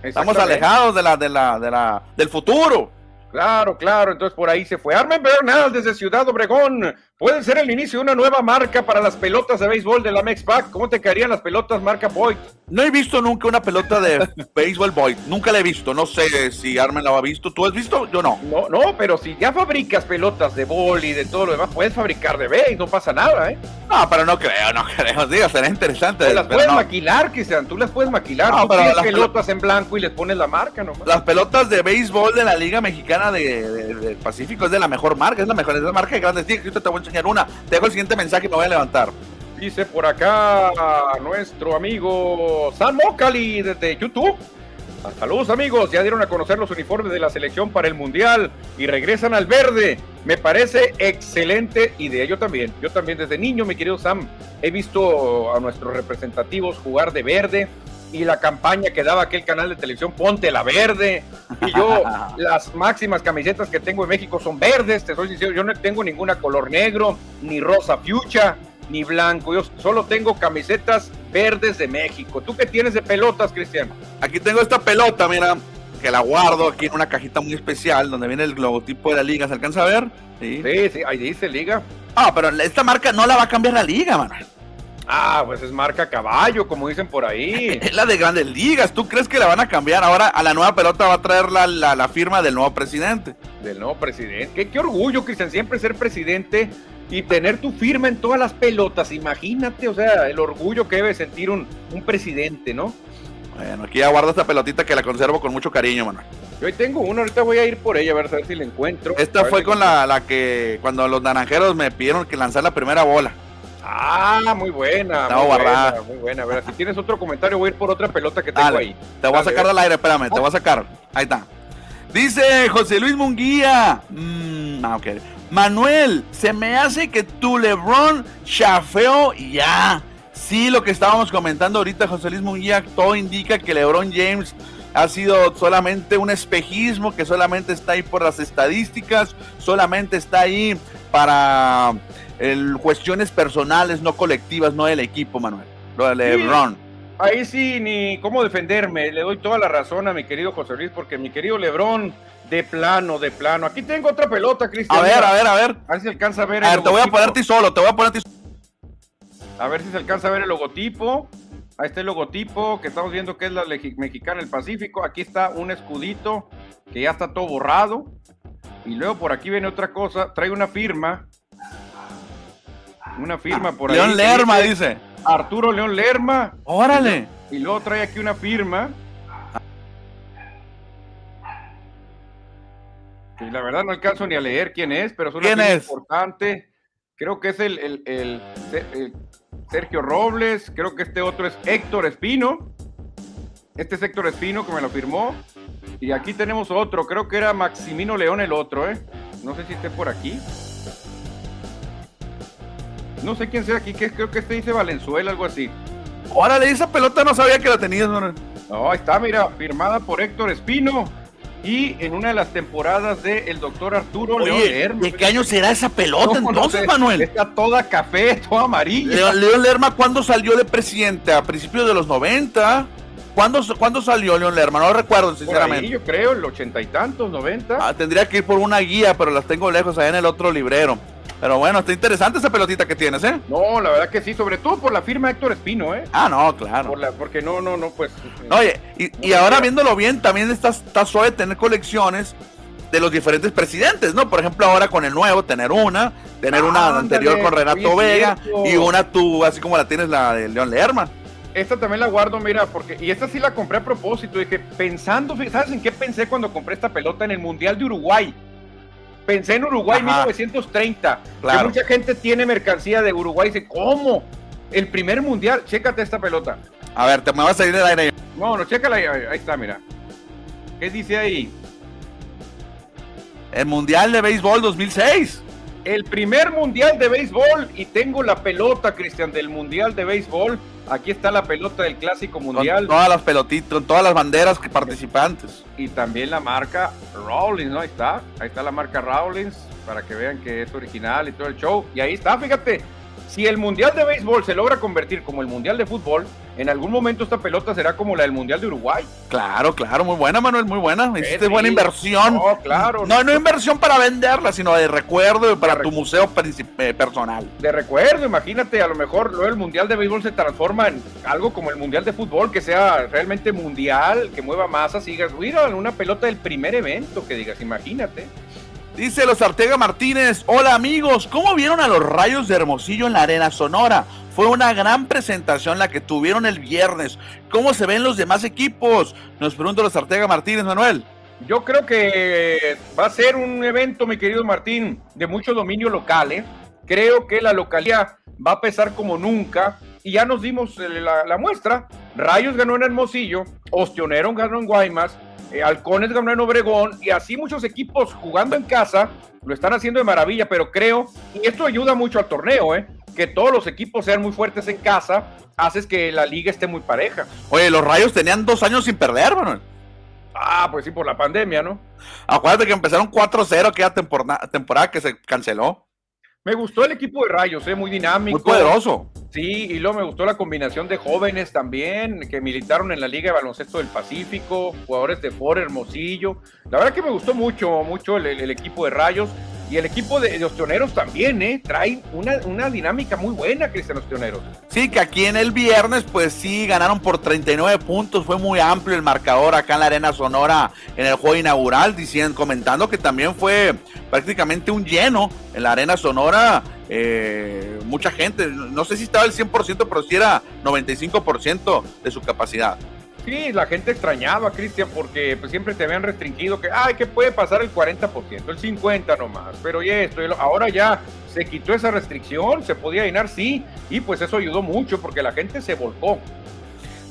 estamos alejados de la, de la, de la, del futuro. Claro, claro, entonces por ahí se fue. Armen Bernal desde Ciudad Obregón. Puede ser el inicio de una nueva marca para las pelotas de béisbol de la Mexpac. ¿Cómo te caerían las pelotas marca Boyd? No he visto nunca una pelota de béisbol Boyd. Nunca la he visto. No sé si Armen la ha visto. ¿Tú has visto? Yo no. No, no, pero si ya fabricas pelotas de bol y de todo lo demás, puedes fabricar de béis, no pasa nada, ¿eh? No, pero no creo, no creo. Diga, será interesante. las puedes maquilar, Cristian. Tú las puedes maquilar. No, pero las pelotas en blanco y les pones la marca nomás. Las pelotas de béisbol de la Liga Mexicana de, Pacífico es de la mejor marca. Es la mejor, es la marca de grandes. Sí, te voy a enseñar una. Te dejo siguiente mensaje y me voy a levantar. Dice por acá nuestro amigo San Mocali desde YouTube. Saludos amigos, ya dieron a conocer los uniformes de la selección para el Mundial y regresan al verde. Me parece excelente y de ello también. Yo también desde niño, mi querido Sam, he visto a nuestros representativos jugar de verde y la campaña que daba aquel canal de televisión, ponte la verde. Y yo, las máximas camisetas que tengo en México son verdes, te soy sincero, yo no tengo ninguna color negro, ni rosa fucha, ni blanco. Yo solo tengo camisetas verdes de México. ¿Tú qué tienes de pelotas, Cristian? Aquí tengo esta pelota, mira, que la guardo aquí en una cajita muy especial donde viene el logotipo de la liga. ¿Se alcanza a ver? Sí, sí, ahí dice liga. Ah, pero esta marca no la va a cambiar la liga, mano. Ah, pues es marca caballo, como dicen por ahí. Es la de grandes ligas. ¿Tú crees que la van a cambiar? Ahora a la nueva pelota va a traer la, la, firma del nuevo presidente. Del nuevo presidente. Qué, qué orgullo, Cristian, siempre ser presidente y tener tu firma en todas las pelotas. Imagínate, o sea, el orgullo que debe sentir un, un presidente, ¿no? Bueno, aquí ya guardo esta pelotita que la conservo con mucho cariño, Manuel. Yo hoy tengo una, ahorita voy a ir por ella a ver, si la encuentro. Esta fue con la, la, que cuando los naranjeros me pidieron que lanzara la primera bola. Ah, muy buena. muy Buena, muy buena. A ver, si tienes otro comentario, voy a ir por otra pelota que tengo ahí. Te voy a sacar del aire, espérame, te voy a sacar. Ahí está. Dice José Luis Munguía. Mm, ah, Manuel, se me hace que tu LeBron chafeó ya. Sí, lo que estábamos comentando ahorita, José Luis Munguía, todo indica que LeBron James ha sido solamente un espejismo, que solamente está ahí por las estadísticas, solamente está ahí para el, cuestiones personales, no colectivas, no del equipo, Manuel. Lo de LeBron. ahí sí, ni cómo defenderme. Le doy toda la razón a mi querido José Luis, porque mi querido LeBron, de plano, de plano. Aquí tengo otra pelota, Cristian. A ver, a ver, a ver. A ver si alcanza a ver. A ver, te voy a poner ti solo, te voy a poner ti A ver si se alcanza a ver el logotipo. Ahí está el logotipo que estamos viendo que es la mexicana del Pacífico. Aquí está un escudito que ya está todo borrado. Y luego por aquí viene otra cosa. Trae una firma una firma por ahí. León Lerma dice, Arturo León Lerma. Órale. Y luego trae aquí una firma. Y la verdad no alcanzo ni a leer quién es, pero es una firma importante. Creo que es el, el, Sergio Robles. Creo que este otro es Héctor Espino. Este es Héctor Espino que me lo firmó. Y aquí tenemos otro. Creo que era Maximino León el otro, ¿eh? No sé si esté por aquí. No sé quién sea aquí, que creo que este dice Valenzuela, algo así. Órale, esa pelota no sabía que la tenías, ¿no? No, ahí está, mira, firmada por Héctor Espino. Y en una de las temporadas de el doctor Arturo León ¿De qué año será esa pelota entonces, Manuel? Está toda café, toda amarilla. León, Lerma, ¿cuándo salió de presidente? ¿A principios de los 90? ¿Cuándo, ¿Cuándo, salió León Lerma? No lo recuerdo, sinceramente. yo creo, el ochenta y tantos, noventa. Ah, tendría que ir por una guía, pero las tengo lejos, allá en el otro librero. Pero bueno, está interesante esa pelotita que tienes, ¿eh? No, la verdad que sí, sobre todo por la firma Héctor Espino, ¿eh? Ah, no, claro. porque no, no, no, pues. Oye, y, ahora viéndolo bien, también está, está suave tener colecciones de los diferentes presidentes, ¿no? Por ejemplo, ahora con el nuevo, tener una, tener una anterior con Renato Vega y una tú, así como la tienes la de León Lerma. Esta también la guardo, mira, porque, y esta sí la compré a propósito, dije, pensando, ¿sabes en qué pensé cuando compré esta pelota en el Mundial de Uruguay? Pensé en Uruguay 1930. Que mucha gente tiene mercancía de Uruguay y dice, ¿cómo? El primer mundial, chécate esta pelota. A ver, te me vas a salir del aire. No, no, chécala ahí, ahí está, mira. ¿Qué dice ahí? El Mundial de Béisbol 2006. El primer Mundial de Béisbol y tengo la pelota, Cristian, del Mundial de Béisbol Aquí está la pelota del Clásico Mundial. todas las pelotitas, con todas las banderas participantes. Y también la marca Rawlings, ¿no? Ahí está. Ahí está la marca Rawlings para que vean que es original y todo el show. Y ahí está, fíjate. Si el Mundial de Béisbol se logra convertir como el Mundial de Fútbol, en algún momento esta pelota será como la del Mundial de Uruguay. Claro, claro, muy buena, Manuel, muy buena. Hiciste buena inversión. No, claro. No, no inversión para venderla, sino de recuerdo para tu museo eh, personal. De recuerdo, imagínate, a lo mejor luego el Mundial de Béisbol se transforma en algo como el Mundial de Fútbol, que sea realmente mundial, que mueva masas y digas, mira, una pelota del primer evento, que digas, imagínate. Dice los Artega Martínez, hola amigos, ¿cómo vieron a los rayos de Hermosillo en la Arena Sonora? Fue una gran presentación la que tuvieron el viernes. ¿Cómo se ven los demás equipos? Nos pregunta los Artega Martínez, Manuel. Yo creo que va a ser un evento, mi querido Martín, de mucho dominio local. ¿eh? Creo que la localidad va a pesar como nunca. Y ya nos dimos la, la muestra. Rayos ganó en Hermosillo, Ostionero ganó en Guaymas, eh, Halcones ganó en Obregón y así muchos equipos jugando en casa lo están haciendo de maravilla, pero creo, y esto ayuda mucho al torneo, ¿eh? que todos los equipos sean muy fuertes en casa, haces que la liga esté muy pareja. Oye, los Rayos tenían dos años sin perder, Manuel. Ah, pues sí, por la pandemia, ¿no? Acuérdate que empezaron 4-0 aquella temporada que se canceló. Me gustó el equipo de Rayos, ¿eh? muy dinámico. Muy poderoso. Sí, y luego me gustó la combinación de jóvenes también, que militaron en la Liga de Baloncesto del Pacífico, jugadores de Ford, Hermosillo. La verdad que me gustó mucho, mucho el equipo de Rayos. Y el equipo de, los Ostioneros también, ¿eh? Trae una, una dinámica muy buena, Cristian Ostioneros. Sí, que aquí en el viernes, pues sí, ganaron por 39 puntos. Fue muy amplio el marcador acá en la Arena Sonora en el juego inaugural, diciendo, comentando que también fue prácticamente un lleno en la Arena Sonora. Eh, mucha gente, no sé si estaba el 100%, pero sí era 95% de su capacidad. Sí, la gente extrañaba, Cristian, porque pues, siempre te habían restringido que, ay, que puede pasar el 40%, el 50% nomás, pero y esto, ahora ya se quitó esa restricción, se podía llenar, sí, y pues eso ayudó mucho porque la gente se volcó.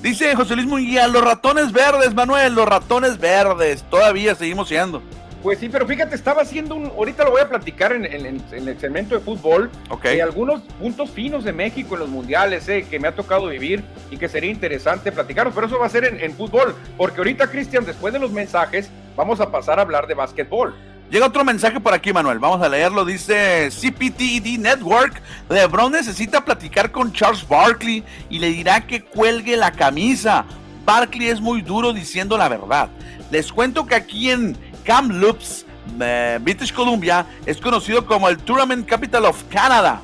Dice José Luis Munguía, los ratones verdes, Manuel, los ratones verdes, todavía seguimos siendo. Pues sí, pero fíjate, estaba haciendo un. Ahorita lo voy a platicar en, el segmento de fútbol. Ok. Y algunos puntos finos de México en los mundiales eh, que me ha tocado vivir y que sería interesante platicarlos. Pero eso va a ser en, fútbol. Porque ahorita, Cristian, después de los mensajes, vamos a pasar a hablar de básquetbol. Llega otro mensaje por aquí, Manuel. Vamos a leerlo. Dice CPTED Network. LeBron necesita platicar con Charles Barkley y le dirá que cuelgue la camisa. Barkley es muy duro diciendo la verdad. Les cuento que aquí en Kamloops, eh, British Columbia, es conocido como el Tournament Capital of Canada.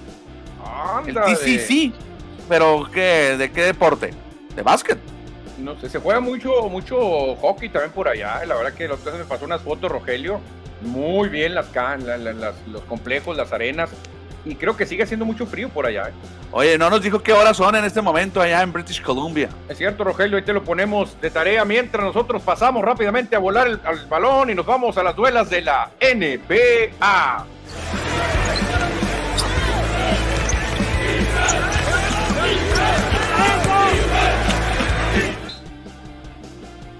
El TCC. Pero ¿qué, ¿de qué deporte? ¿De básquet? No sé, se juega mucho, mucho hockey también por allá. La verdad que los me pasó unas fotos, Rogelio. Muy bien las, las, los complejos, las arenas y creo que sigue haciendo mucho frío por allá. ¿eh? Oye, no nos dijo qué horas son en este momento allá en British Columbia. Es cierto, Rogelio, ahí te lo ponemos de tarea mientras nosotros pasamos rápidamente a volar el, al balón y nos vamos a las duelas de la NBA.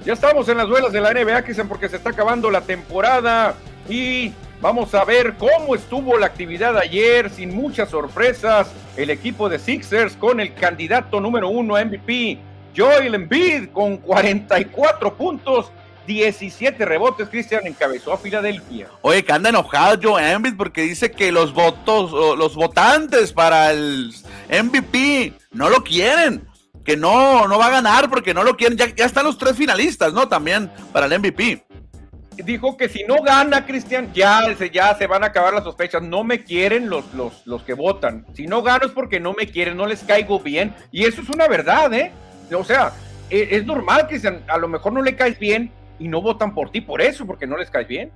Ya estamos en las duelas de la NBA, dicen porque se está acabando la temporada y Vamos a ver cómo estuvo la actividad ayer, sin muchas sorpresas. El equipo de Sixers con el candidato número uno a MVP, Joel Embiid, con 44 puntos, 17 rebotes. Cristian encabezó a Filadelfia. Oye, que anda enojado Joel Embiid porque dice que los votos, los votantes para el MVP no lo quieren. Que no, no va a ganar porque no lo quieren. Ya, ya están los tres finalistas, ¿no? También para el MVP dijo que si no gana Cristian, ya, ya se van a acabar las sospechas. No me quieren los, los, los que votan. Si no gano es porque no me quieren, no les caigo bien. Y eso es una verdad, ¿eh? O sea, es, es normal, Cristian. A lo mejor no le caes bien y no votan por ti por eso, porque no les caes bien.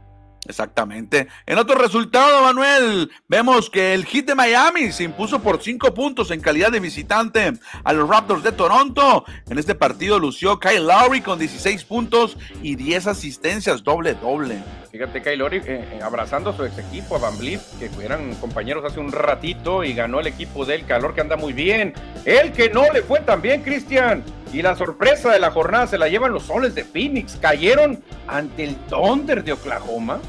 Exactamente. En otro resultado, Manuel, vemos que el Heat de Miami se impuso por cinco puntos en calidad de visitante a los Raptors de Toronto. En este partido lució Kyle Lowry con 16 puntos y 10 asistencias, doble doble. Fíjate, Kyle Lowry eh, eh, abrazando a su ex equipo, a Van Vliet, que eran compañeros hace un ratito y ganó el equipo del calor que anda muy bien. El que no le fue tan bien, Cristian. Y la sorpresa de la jornada se la llevan los soles de Phoenix. Cayeron ante el Thunder de Oklahoma.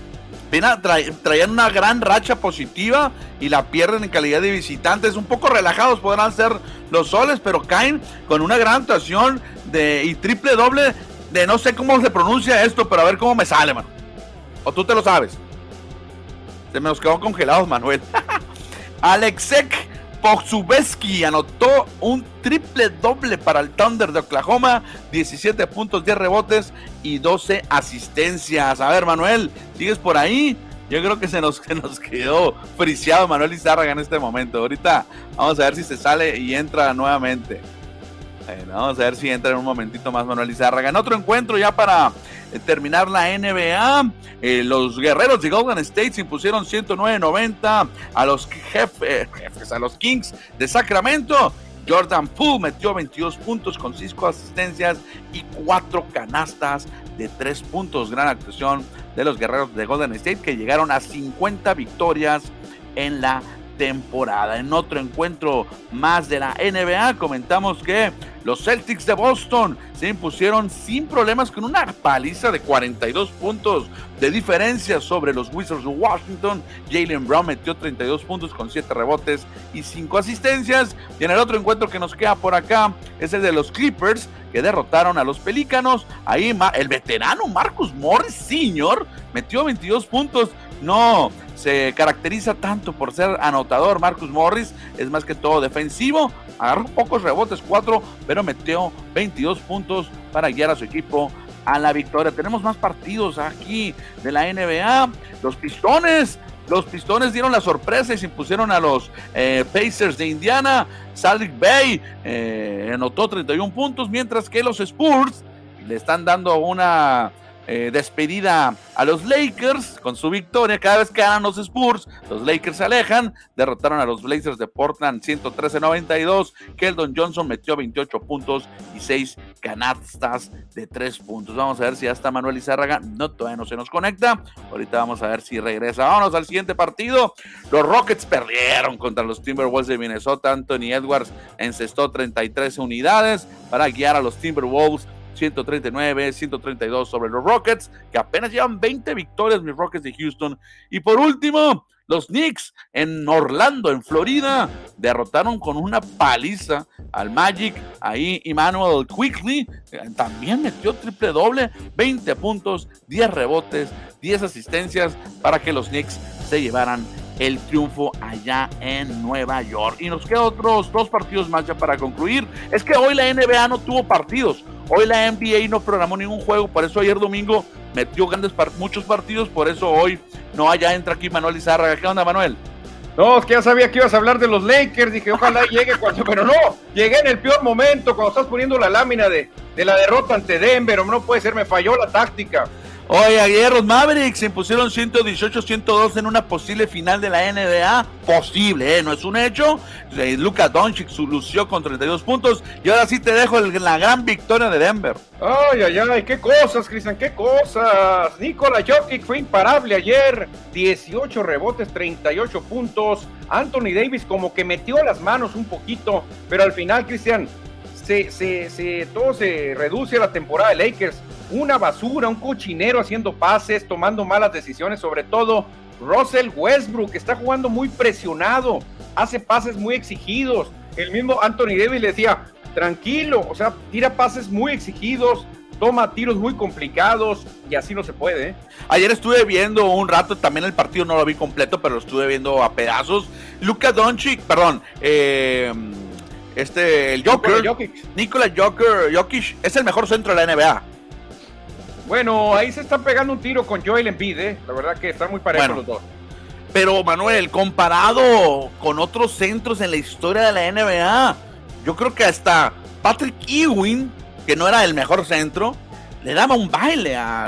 Traían una gran racha positiva y la pierden en calidad de visitantes. Un poco relajados podrán ser los soles, pero caen con una gran actuación de, y triple doble de no sé cómo se pronuncia esto, pero a ver cómo me sale, mano. O tú te lo sabes. Se me nos quedó congelados, Manuel. Alexek Pozubeski anotó un triple doble para el Thunder de Oklahoma, 17 puntos, 10 rebotes y 12 asistencias. A ver, Manuel, ¿sigues por ahí? Yo creo que se nos, que nos quedó friciado Manuel Izárraga en este momento. Ahorita vamos a ver si se sale y entra nuevamente. vamos a ver si entra en un momentito más Manuel Izárraga. En otro encuentro ya para terminar la NBA, eh, los guerreros de Golden State se impusieron 109-90 a los jefes, a los Kings de Sacramento. Jordan Poole metió 22 puntos con 5 asistencias y 4 canastas de 3 puntos. Gran actuación de los guerreros de Golden State que llegaron a 50 victorias en la temporada. En otro encuentro más de la NBA comentamos que los Celtics de Boston se impusieron sin problemas con una paliza de 42 puntos de diferencia sobre los Wizards de Washington. Jalen Brown metió 32 puntos con 7 rebotes y 5 asistencias. Y en el otro encuentro que nos queda por acá es el de los Clippers que derrotaron a los Pelícanos. Ahí el veterano Marcus Morris Sr. metió 22 puntos. No, se caracteriza tanto por ser anotador. Marcus Morris es más que todo defensivo. Agarró pocos rebotes, 4, pero metió 22 puntos para guiar a su equipo a la victoria. Tenemos más partidos aquí de la NBA. Los Pistones. Los Pistones dieron la sorpresa y se impusieron a los eh, Pacers de Indiana. Salt Bay eh, anotó 31 puntos, mientras que los Spurs le están dando una eh, despedida a los Lakers con su victoria. Cada vez que ganan los Spurs, los Lakers se alejan. Derrotaron a los Blazers de Portland 113-92. Keldon Johnson metió 28 puntos y 6 canastas de 3 puntos. Vamos a ver si ya está Manuel Izárraga. No, todavía no se nos conecta. Ahorita vamos a ver si regresa. Vámonos al siguiente partido. Los Rockets perdieron contra los Timberwolves de Minnesota. Anthony Edwards encestó 33 unidades para guiar a los Timberwolves 139, 132 sobre los Rockets, que apenas llevan 20 victorias mis Rockets de Houston. Y por último, los Knicks en Orlando, en Florida, derrotaron con una paliza al Magic. Ahí Emmanuel Quickly eh, también metió triple doble, 20 puntos, 10 rebotes, 10 asistencias para que los Knicks se llevaran el triunfo allá en Nueva York. Y nos quedan otros dos partidos más ya para concluir. Es que hoy la NBA no tuvo partidos. Hoy la NBA no programó ningún juego, por eso ayer domingo metió grandes muchos partidos, por eso hoy no allá entra aquí Manuel Izárraga. ¿Qué onda, Manuel? No, es que ya sabía que ibas a hablar de los Lakers, dije, ojalá llegue cuando, pero no, llegué en el peor momento, cuando estás poniendo la lámina de, de la derrota ante Denver, no puede ser, me falló la táctica. Oye, ayer Mavericks se impusieron 118-102 en una posible final de la NBA. Posible, ¿eh? No es un hecho. Eh, Luka Doncic lució con 32 puntos. Y ahora sí te dejo la gran victoria de Denver. Ay, ay, ay, qué cosas, Cristian, qué cosas. Nikola Jokic fue imparable ayer. 18 rebotes, 38 puntos. Anthony Davis como que metió las manos un poquito. Pero al final, Cristian, se, se, se, todo se reduce a la temporada de Lakers una basura, un cochinero haciendo pases, tomando malas decisiones, sobre todo Russell Westbrook, está jugando muy presionado, hace pases muy exigidos. El mismo Anthony Davis le decía, tranquilo, o sea, tira pases muy exigidos, toma tiros muy complicados y así no se puede. ¿eh? Ayer estuve viendo un rato, también el partido no lo vi completo, pero lo estuve viendo a pedazos. Luka Doncic, perdón, eh, este, el Joker, Nikola Joker, Jokic es el mejor centro de la NBA. Bueno, ahí se están pegando un tiro con Joel Embiid, ¿eh? La verdad que están muy parejos los dos. Pero Manuel, comparado con otros centros en la historia de la NBA, yo creo que hasta Patrick Ewing, que no era el mejor centro, le daba un baile a,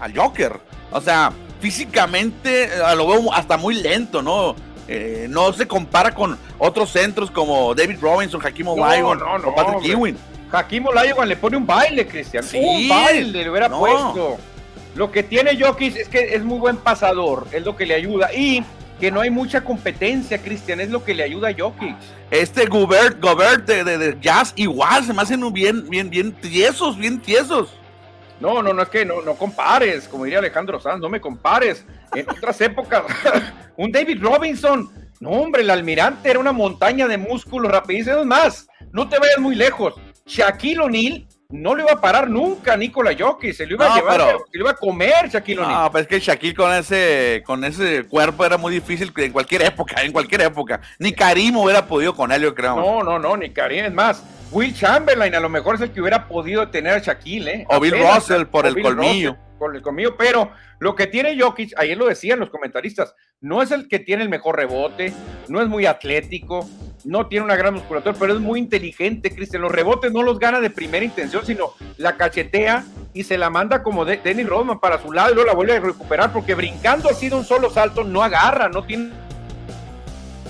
a, Joker. O sea, físicamente lo veo hasta muy lento, ¿no? Eh, no se compara con otros centros como David Robinson, Hakim Olajuwon o Patrick Ewing. Hakim Olajuwon le pone un baile, Cristian. un baile le hubiera puesto. Lo que tiene Jokic es que es muy buen pasador, es lo que le ayuda. Y que no hay mucha competencia, Cristian, es lo que le ayuda a Jokic. Este Gobert, Gobert de, Jazz igual, se me hacen bien, bien, bien tiesos, bien tiesos. No, no, no es que no, no compares, como diría Alejandro Sanz, no me compares. En otras épocas, un David Robinson, no hombre, el almirante era una montaña de músculos rapidísimos. más, no te vayas muy lejos. Shaquille O'Neal no lo iba a parar nunca Nikola Jokic, se lo iba a llevar, se lo iba a comer Shaquille O'Neal. No, pero es que Shaquille con ese, con ese cuerpo era muy difícil en cualquier época, en cualquier época. Ni Karim hubiera podido con él, yo creo. No, no, no, ni Karim, es más, Will Chamberlain a lo mejor es el que hubiera podido tener a Shaquille, ¿eh? O Bill Russell por el colmillo. por el colmillo, pero lo que tiene Jokic, ayer lo decían los comentaristas, no es el que tiene el mejor rebote, no es muy atlético, no tiene una gran musculatura, pero es muy inteligente, Cristian. Los rebotes no los gana de primera intención, sino la cachetea y se la manda como de Dennis Rodman para su lado y luego la vuelve a recuperar, porque brincando así de un solo salto no agarra, no tiene.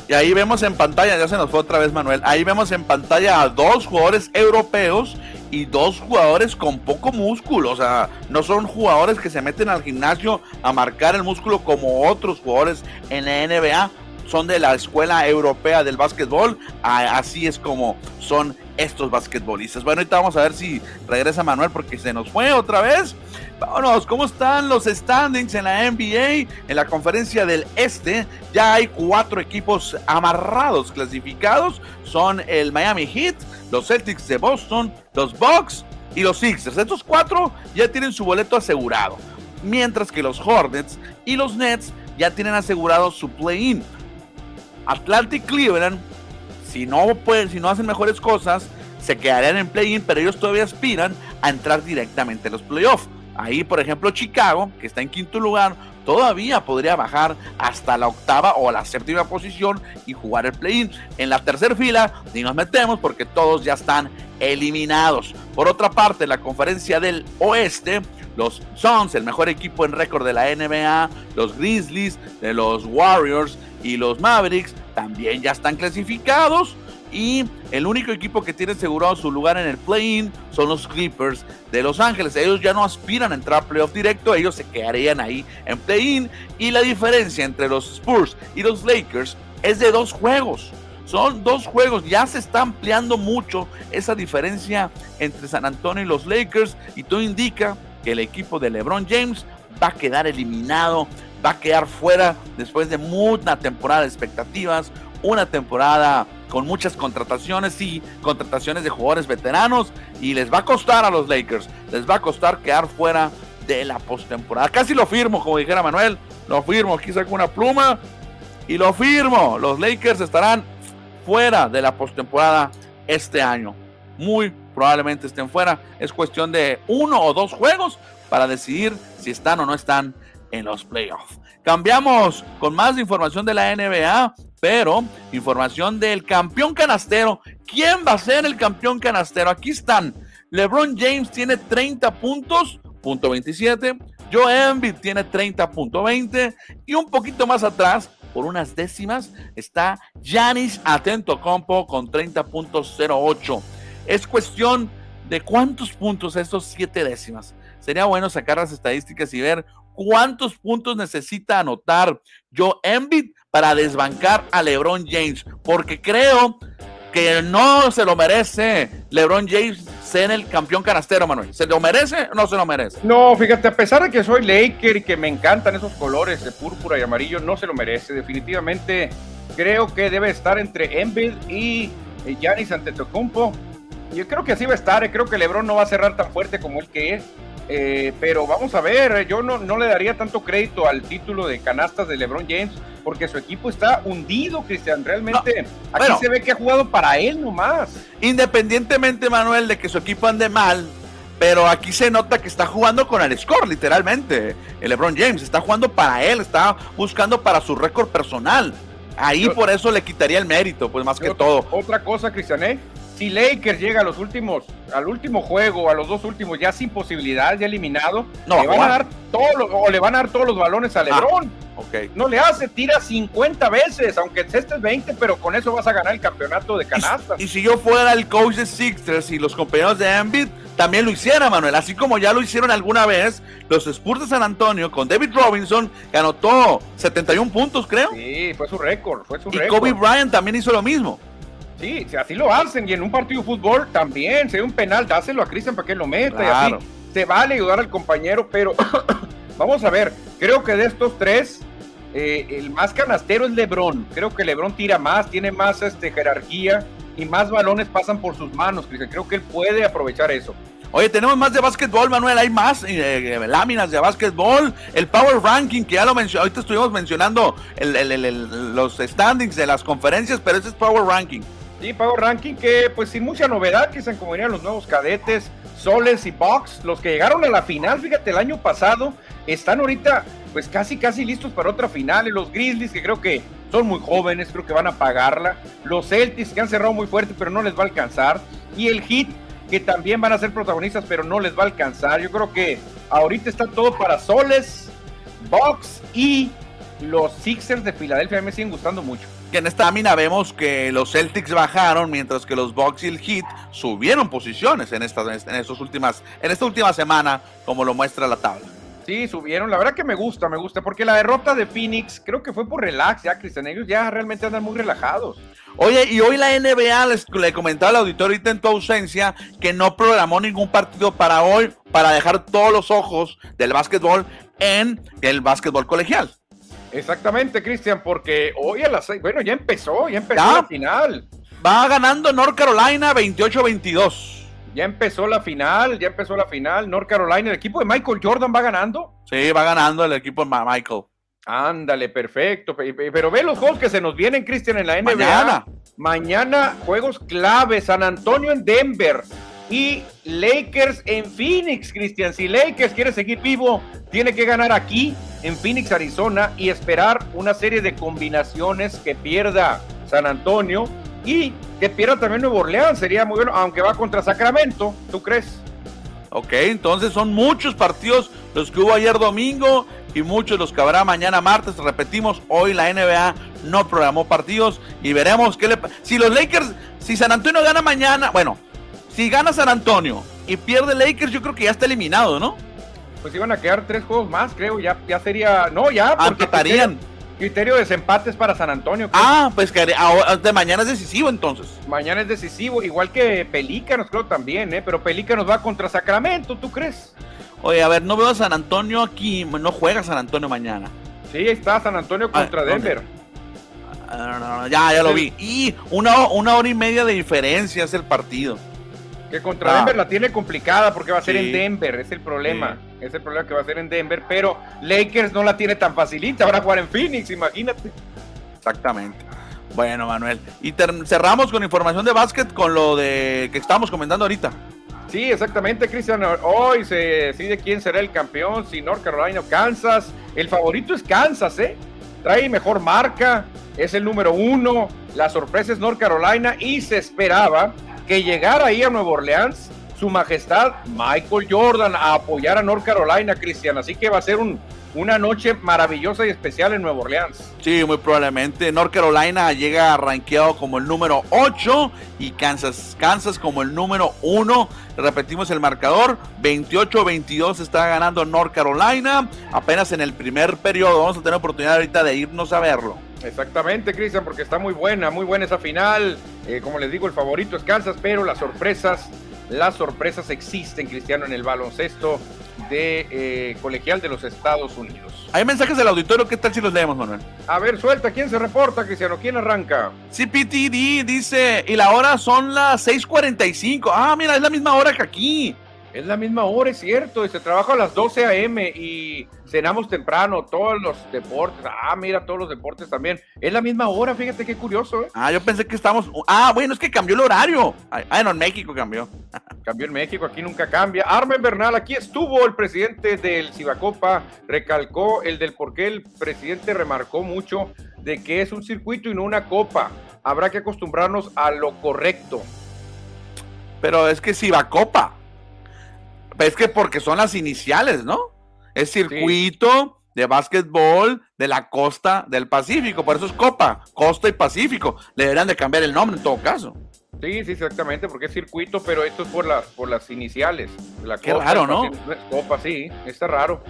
Y ahí vemos en pantalla, ya se nos fue otra vez Manuel, ahí vemos en pantalla a dos jugadores europeos y dos jugadores con poco músculo. O sea, no son jugadores que se meten al gimnasio a marcar el músculo como otros jugadores en la NBA son de la escuela europea del básquetbol, así es como son estos basquetbolistas. Bueno, ahorita vamos a ver si regresa Manuel porque se nos fue otra vez. Vámonos, ¿cómo están los standings en la NBA? En la conferencia del Este ya hay cuatro equipos amarrados, clasificados. Son el Miami Heat, los Celtics de Boston, los Bucks y los Sixers. Estos cuatro ya tienen su boleto asegurado. Mientras que los Hornets y los Nets ya tienen asegurado su play-in. Atlantic Cleveland, si no pueden, si no hacen mejores cosas, se quedarían en play-in, pero ellos todavía aspiran a entrar directamente en los playoffs. Ahí, por ejemplo, Chicago, que está en quinto lugar, todavía podría bajar hasta la octava o la séptima posición y jugar el play-in. En la tercera fila ni nos metemos porque todos ya están eliminados. Por otra parte, la conferencia del oeste, los Suns, el mejor equipo en récord de la NBA, los Grizzlies, de los Warriors y los Mavericks también ya están clasificados. Y el único equipo que tiene asegurado su lugar en el play-in son los Clippers de Los Ángeles. Ellos ya no aspiran a entrar a playoff directo, ellos se quedarían ahí en play-in. Y la diferencia entre los Spurs y los Lakers es de dos juegos. Son dos juegos, ya se está ampliando mucho esa diferencia entre San Antonio y los Lakers. Y todo indica que el equipo de LeBron James va a quedar eliminado, va a quedar fuera después de una temporada de expectativas, una temporada con muchas contrataciones y contrataciones de jugadores veteranos y les va a costar a los Lakers, les va a costar quedar fuera de la postemporada. Casi lo firmo, como dijera Manuel, lo firmo, aquí saco una pluma y lo firmo. Los Lakers estarán fuera de la postemporada este año. Muy probablemente estén fuera. Es cuestión de uno o dos juegos para decidir si están o no están en los playoffs. Cambiamos con más información de la NBA, pero información del campeón canastero. ¿Quién va a ser el campeón canastero? Aquí están. LeBron James tiene 30 puntos, punto 27. Joe Embiid tiene 30.20 y un poquito más atrás, por unas décimas, está Giannis Atento Compo con 30.08 es cuestión de cuántos puntos estos siete décimas. Sería bueno sacar las estadísticas y ver cuántos puntos necesita anotar Joe Embiid para desbancar a LeBron James, porque creo que no se lo merece LeBron James ser el campeón canastero, Manuel. ¿Se lo merece o no se lo merece? No, fíjate, a pesar de que soy Laker y que me encantan esos colores de púrpura y amarillo, no se lo merece. Definitivamente creo que debe estar entre Embiid y Giannis Antetokounmpo. Yo creo que así va a estar, eh, creo que Lebron no va a cerrar tan fuerte como él que es, eh, pero vamos a ver, yo no, no le daría tanto crédito al título de canastas de LeBron James porque su equipo está hundido, Cristian. Realmente aquí se ve que ha jugado para él nomás. Independientemente, Manuel, de que su equipo ande mal, pero aquí se nota que está jugando con el score, literalmente. El LeBron James está jugando para él, está buscando para su récord personal. Ahí por eso le quitaría el mérito, pues más que todo. Otra cosa, Cristian, ¿eh? Si Lakers llega a los últimos, al último juego, a los dos últimos, ya sin posibilidad, ya eliminado, le van a dar todo, o le van a dar todos los balones a ah, LeBron. No le hace, tira 50 veces, aunque estés 20, pero con eso vas a ganar el campeonato de canastas. Y, si yo fuera el coach de Sixers y los compañeros de Embiid, también lo hiciera, Manuel, así como ya lo hicieron alguna vez los Spurs de San Antonio con David Robinson, que anotó 71 puntos, creo. Sí, fue su récord, fue su y Kobe Bryant también hizo lo mismo. Sí, así lo hacen. Y en un partido de fútbol también, si hay un penal, dáselo a Cristian para que lo meta. Y así se vale ayudar al compañero, pero vamos a ver. Creo que de estos tres, eh, el más canastero es Lebron. Creo que Lebron tira más, tiene más este, jerarquía y más balones pasan por sus manos, Cristian. Creo que él puede aprovechar eso. Oye, tenemos más de básquetbol, Manuel, hay más eh, eh, láminas de básquetbol, el Power Ranking, que ya lo mencionó, ahorita estuvimos mencionando los standings de las conferencias, pero ese es Power Ranking. Sí, Power Ranking que pues sin mucha novedad, que se como los nuevos cadetes, Soles y Box, los que llegaron a la final, fíjate, el año pasado, están ahorita pues casi casi listos para otra final, los Grizzlies que creo que son muy jóvenes, creo que van a pagarla, los Celtics que han cerrado muy fuerte pero no les va a alcanzar, y el Heat que también van a ser protagonistas, pero no les va a alcanzar. Yo creo que ahorita está todo para Soles, Box y los Sixers de Filadelfia me siguen gustando mucho. Que en esta mina vemos que los Celtics bajaron, mientras que los Bucks y el Heat subieron posiciones en, estas, en, estos últimas, en esta última semana, como lo muestra la tabla. Sí, subieron. La verdad que me gusta, me gusta, porque la derrota de Phoenix creo que fue por relax, ya, Cristian. Ellos ya realmente andan muy relajados. Oye, y hoy la NBA le comentaba al auditorio ahorita en tu ausencia que no programó ningún partido para hoy para dejar todos los ojos del básquetbol en el básquetbol colegial. Exactamente, Cristian, porque hoy a las seis, bueno, ya empezó, ya empezó la final. Va ganando North Carolina 28-22. Ya empezó la final, ya empezó la final. North Carolina, el equipo de Michael Jordan va ganando. Sí, va ganando el equipo de Michael. Ándale, perfecto. Pero ve los juegos que se nos vienen, Cristian, en la NBA. Mañana. Mañana, juegos clave. San Antonio en Denver y Lakers en Phoenix, Cristian. Si Lakers quiere seguir vivo, tiene que ganar aquí, en Phoenix, Arizona, y esperar una serie de combinaciones que pierda San Antonio y que pierda también Nuevo Orleans. Sería muy bueno, aunque va contra Sacramento, ¿tú crees? Ok, entonces son muchos partidos los que hubo ayer domingo y muchos los que habrá mañana martes. Repetimos, hoy la NBA no programó partidos y veremos qué le Si los Lakers, si San Antonio gana mañana, bueno, si gana San Antonio y pierde Lakers, yo creo que ya está eliminado, ¿no? Pues iban a quedar tres juegos más, creo, ya, ya sería, no, ya. Porque estarían. Criterio de desempates para San Antonio. Ah, pues que de mañana es decisivo entonces. Mañana es decisivo, igual que Pelícanos creo también, ¿eh? Pero Pelícanos va contra Sacramento, ¿tú crees? Oye, a ver, no veo a San Antonio aquí, no juega San Antonio mañana. Sí, ahí está San Antonio ah, contra Denver. Ah, ya, ya lo vi. Y una, una hora y media de diferencia es el partido. Que contra Denver la tiene complicada porque va a ser en Denver, es el problema. Es el problema que va a ser en Denver, pero Lakers no la tiene tan facilita, van a jugar en Phoenix, imagínate. Exactamente. Bueno, Manuel. Y cerramos con información de básquet con lo de que estábamos comentando ahorita. Sí, exactamente, Cristian. Hoy se decide quién será el campeón, si North Carolina o Kansas. El favorito es Kansas, ¿eh? Trae mejor marca, es el número uno. La sorpresa es North Carolina y se esperaba que llegara ahí a Nueva Orleans su majestad Michael Jordan a apoyar a North Carolina, Cristian. Así que va a ser un, una noche maravillosa y especial en Nueva Orleans. Sí, muy probablemente. North Carolina llega rankeado como el número 8 y Kansas, Kansas como el número 1. Repetimos el marcador, 28-22 está ganando North Carolina. Apenas en el primer periodo vamos a tener oportunidad ahorita de irnos a verlo. Exactamente, Cristian, porque está muy buena, muy buena esa final. Eh, como les digo, el favorito es Kansas, pero las sorpresas, las sorpresas existen, Cristiano, en el baloncesto de eh, colegial de los Estados Unidos. Hay mensajes del auditorio, ¿qué tal si los leemos, Manuel? A ver, suelta, ¿quién se reporta, Cristiano? ¿Quién arranca? CPTD dice, y la hora son las 6:45. Ah, mira, es la misma hora que aquí. Es la misma hora, es cierto, y se trabaja a las 12 a.m. y cenamos temprano, todos los deportes. Ah, mira, todos los deportes también. Es la misma hora, fíjate qué curioso, ¿eh? Ah, yo pensé que estamos. Ah, bueno, es que cambió el horario. Ah, no, en México cambió. cambió en México, aquí nunca cambia. Armen Bernal, aquí estuvo el presidente del Cibacopa, recalcó el del por qué el presidente remarcó mucho de que es un circuito y no una copa. Habrá que acostumbrarnos a lo correcto. Pero es que Cibacopa es que porque son las iniciales, ¿no? Es circuito de básquetbol de la costa del Pacífico, por eso es Copa, Costa y Pacífico. Le deberían de cambiar el nombre en todo caso. Sí, sí, exactamente, porque es circuito, pero esto es por las, por las iniciales. La Qué raro, ¿no? Copa, sí, está raro.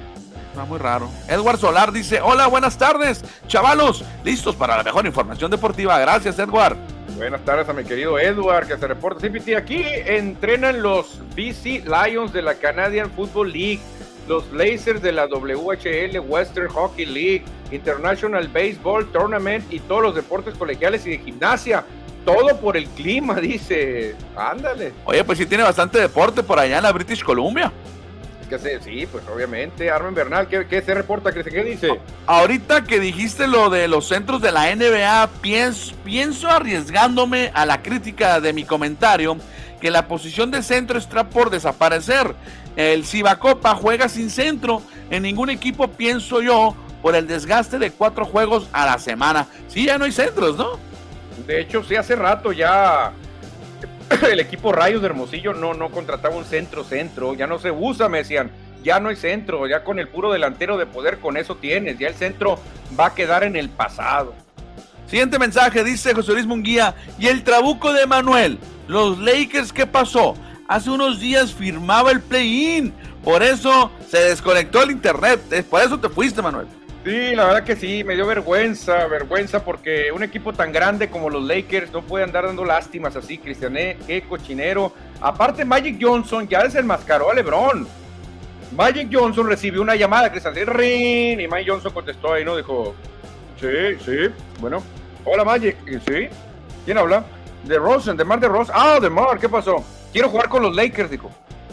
Está muy raro. Edward Solar dice, hola, buenas tardes, chavalos, listos para la mejor información deportiva. Gracias, Edward. Buenas tardes a mi querido Edward, que se reporta. CPT, aquí entrenan los BC Lions de la Canadian Football League, los Blazers de la WHL Western Hockey League, International Baseball Tournament y todos los deportes colegiales y de gimnasia. todo por el clima, dice. Ándale. Oye, pues sí tiene bastante deporte por allá en la British Columbia. Que sí, pues obviamente. Armen Bernal, ¿qué, qué se reporta? ¿Qué, ¿Qué dice? Ahorita que dijiste lo de los centros de la NBA, pienso, pienso arriesgándome a la crítica de mi comentario que la posición de centro está por desaparecer. El Cibacopa juega sin centro. En ningún equipo pienso yo por el desgaste de cuatro juegos a la semana. Sí, ya no hay centros, ¿no? De hecho, sí, hace rato ya el equipo Rayos de Hermosillo no, no contrataba un centro-centro. Ya no se usa, me decían. Ya no hay centro. Ya con el puro delantero de poder, con eso tienes. Ya el centro va a quedar en el pasado. Siguiente mensaje, dice José Luis Munguía. Y el trabuco de Manuel. Los Lakers, ¿qué pasó? Hace unos días firmaba el play-in. Por eso se desconectó el internet. Por eso te fuiste, Manuel. Sí, la verdad que sí, me dio vergüenza, vergüenza porque un equipo tan grande como los Lakers no puede andar dando lástimas así, Cristiané, qué cochinero. Aparte, Magic Johnson ya desenmascaró a LeBron. Magic Johnson recibió una llamada, Cristian, ring, y Magic Johnson contestó ahí, ¿no? Dijo, sí, sí, bueno, hola Magic, sí, ¿quién habla? De Rosen, de Mar de Rosen. Ah, de Mar, ¿qué pasó? Quiero jugar con los Lakers, dijo.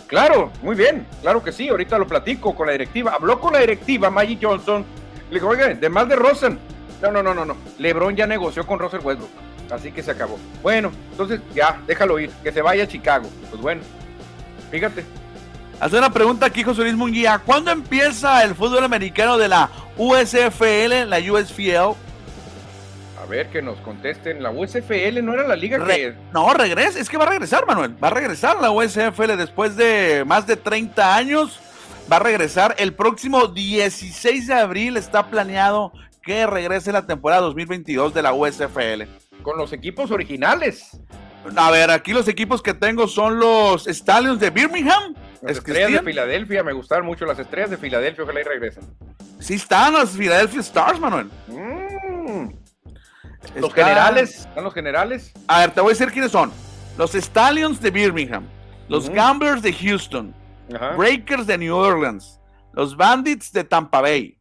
Claro, muy bien, claro que sí, ahorita lo platico con la directiva. Habló con la directiva Magic Johnson le dijo, oiga, de más de Rosen. No, no, no, no, no. LeBron ya negoció con Russell Westbrook. Así que se acabó. Bueno, entonces ya, déjalo ir. Que se vaya a Chicago. Pues bueno, fíjate. Hace una pregunta aquí, José Luis Munguía. ¿Cuándo empieza el fútbol americano de la USFL, la USFL? A ver, que nos contesten. La USFL no era la liga que. No, regresa. Es que va a regresar, Manuel. Va a regresar la USFL después de más de 30 años va a regresar el próximo 16 de abril. Está planeado que regrese la temporada 2022 de la USFL. Con los equipos originales. A ver, aquí los equipos que tengo son los Stallions de Birmingham. Las estrellas de Filadelfia, me gustaron mucho las estrellas de Filadelfia, ojalá y regresen. Sí están los Philadelphia Stars, Manuel. Mm. Los generales, ¿están los generales? A ver, te voy a decir quiénes son. Los Stallions de Birmingham, los Gamblers de Houston, Breakers de New Orleans, los Bandits de Tampa Bay,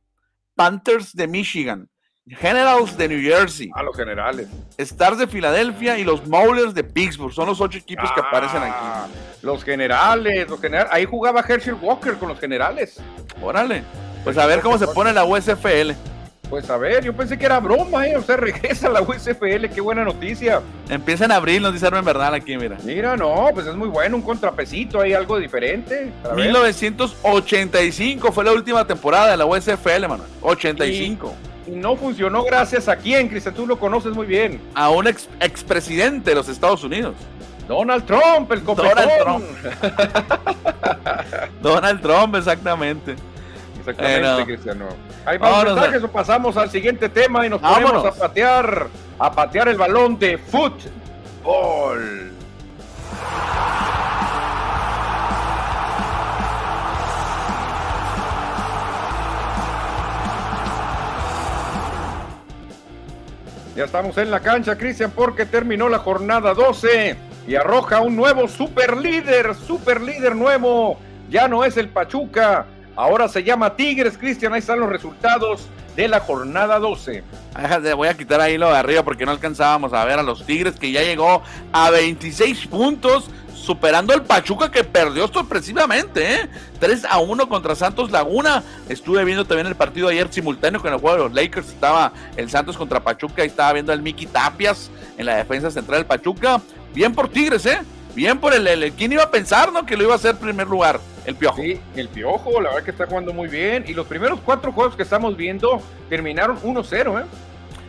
Panthers de Michigan, Generals de New Jersey. A los generales. Stars de Filadelfia y los Maulers de Pittsburgh. Son los ocho equipos que aparecen aquí. Ah, los generales, los generales. Ahí jugaba Herschel Walker con los generales. Órale. Pues a ver cómo se pone la USFL. Pues a ver, yo pensé que era broma, ¿eh? O sea, regresa a la USFL, qué buena noticia. Empieza en abril, nos dice Armen Bernal aquí, mira. Mira, no, pues es muy bueno, un contrapesito ahí, algo diferente. 1985 fue la última temporada de la USFL, Manuel. 85. Y, no funcionó gracias a quién, Cristian, tú lo conoces muy bien. A un ex, expresidente de los Estados Unidos. Donald Trump, el copetón. Donald Trump. Donald Trump, exactamente. Exactamente, Cristiano. Hay más mensajes o pasamos al siguiente tema y nos ponemos a patear, a patear el balón de fútbol. Ya estamos en la cancha, Cristian, porque terminó la jornada 12 y arroja un nuevo super líder, super líder nuevo. Ya no es el Pachuca, Ahora se llama Tigres, Cristian. Ahí están los resultados de la jornada 12. Voy a quitar ahí lo de arriba porque no alcanzábamos a ver a los Tigres que ya llegó a 26 puntos, superando al Pachuca que perdió sorpresivamente, ¿eh? 3 a 1 contra Santos Laguna. Estuve viendo también el partido ayer simultáneo con el juego de los Lakers. Estaba el Santos contra Pachuca y estaba viendo al Miki Tapias en la defensa central del Pachuca. Bien por Tigres, ¿eh? Bien por el, el, ¿Quién iba a pensar, no? Que lo iba a hacer primer lugar. El Piojo. Sí, el Piojo, la verdad que está jugando muy bien. Y los primeros cuatro juegos que estamos viendo terminaron 1-0, ¿eh?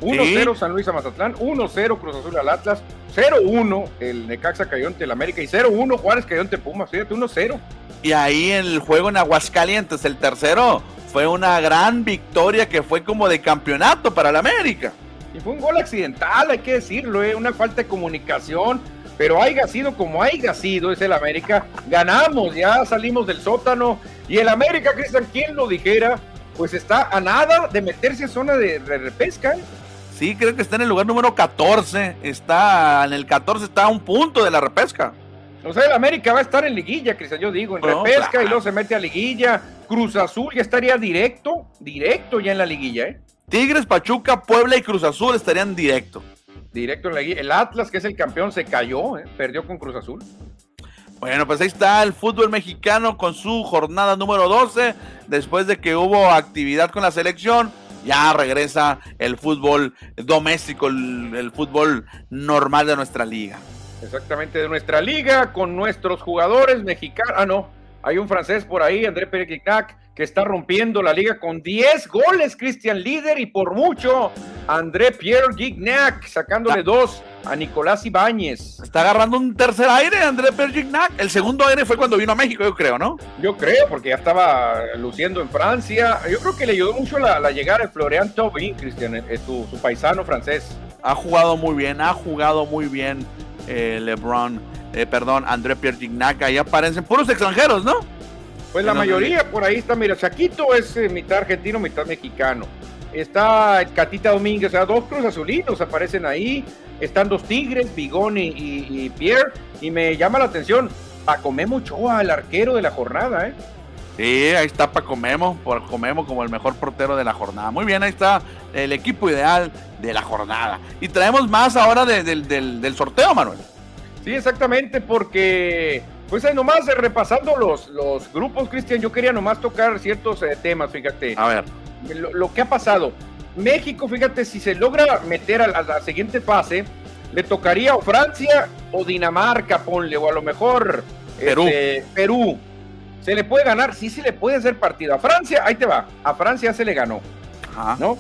1-0 San Luis a Mazatlán, 1-0 Cruz Azul al Atlas, 0-1 el Necaxa cayó ante el América y 0-1 Juárez cayó ante Pumas, fíjate, 1-0. Y ahí en el juego en Aguascalientes, el tercero, fue una gran victoria que fue como de campeonato para el América. Y fue un gol accidental, hay que decirlo, ¿eh? una falta de comunicación pero haya sido como haya sido, es el América. Ganamos, ya salimos del sótano. Y el América, Cristian, ¿quién lo dijera? Pues está a nada de meterse a zona de repesca. ¿eh? Sí, creo que está en el lugar número 14. Está en el 14, está a un punto de la repesca. O sea, el América va a estar en liguilla, Cristian, yo digo, en repesca y luego se mete a liguilla. Cruz Azul ya estaría directo, directo ya en la liguilla, ¿eh? Tigres, Pachuca, Puebla y Cruz Azul estarían directo. Directo en la guía. El Atlas, que es el campeón, se cayó, ¿eh? perdió con Cruz Azul. Bueno, pues ahí está el fútbol mexicano con su jornada número 12. Después de que hubo actividad con la selección, ya regresa el fútbol doméstico, el, fútbol normal de nuestra liga. Exactamente, de nuestra liga, con nuestros jugadores mexicanos. Ah, no, hay un francés por ahí, André Pérez que está rompiendo la liga con 10 goles, Cristian líder, y por mucho, André Pierre Gignac sacándole dos a Nicolás Ibáñez. Está agarrando un tercer aire, André Pierre Gignac. El segundo aire fue cuando vino a México, yo creo, ¿no? Yo creo, porque ya estaba luciendo en Francia. Yo creo que le ayudó mucho la, llegada de Florian Thauvin, Cristian, eh, su, paisano francés. Ha jugado muy bien, ha jugado muy bien eh, LeBron, eh, perdón, André Pierre Gignac. Ahí aparecen puros extranjeros, ¿no? Pues la mayoría, por ahí está, mira, Chaquito es eh, mitad argentino, mitad mexicano. Está Catita Domínguez, o sea, dos cruz azulinos aparecen ahí. Están dos tigres, Bigón y, Pierre. Y me llama la atención, Paco Memo Ochoa, el arquero de la jornada, ¿eh? Sí, ahí está Paco Memo, Paco Memo como el mejor portero de la jornada. Muy bien, ahí está el equipo ideal de la jornada. Y traemos más ahora del, del sorteo, Manuel. Sí, exactamente, porque pues ahí nomás eh, repasando los, los grupos, Cristian, yo quería nomás tocar ciertos eh, temas, fíjate. A ver. Lo, que ha pasado. México, fíjate, si se logra meter a la, siguiente fase, le tocaría o Francia o Dinamarca, ponle, o a lo mejor Perú. Este, Perú. Se le puede ganar, sí, sí le puede hacer partido. A Francia, ahí te va. A Francia se le ganó. Ajá. ¿No?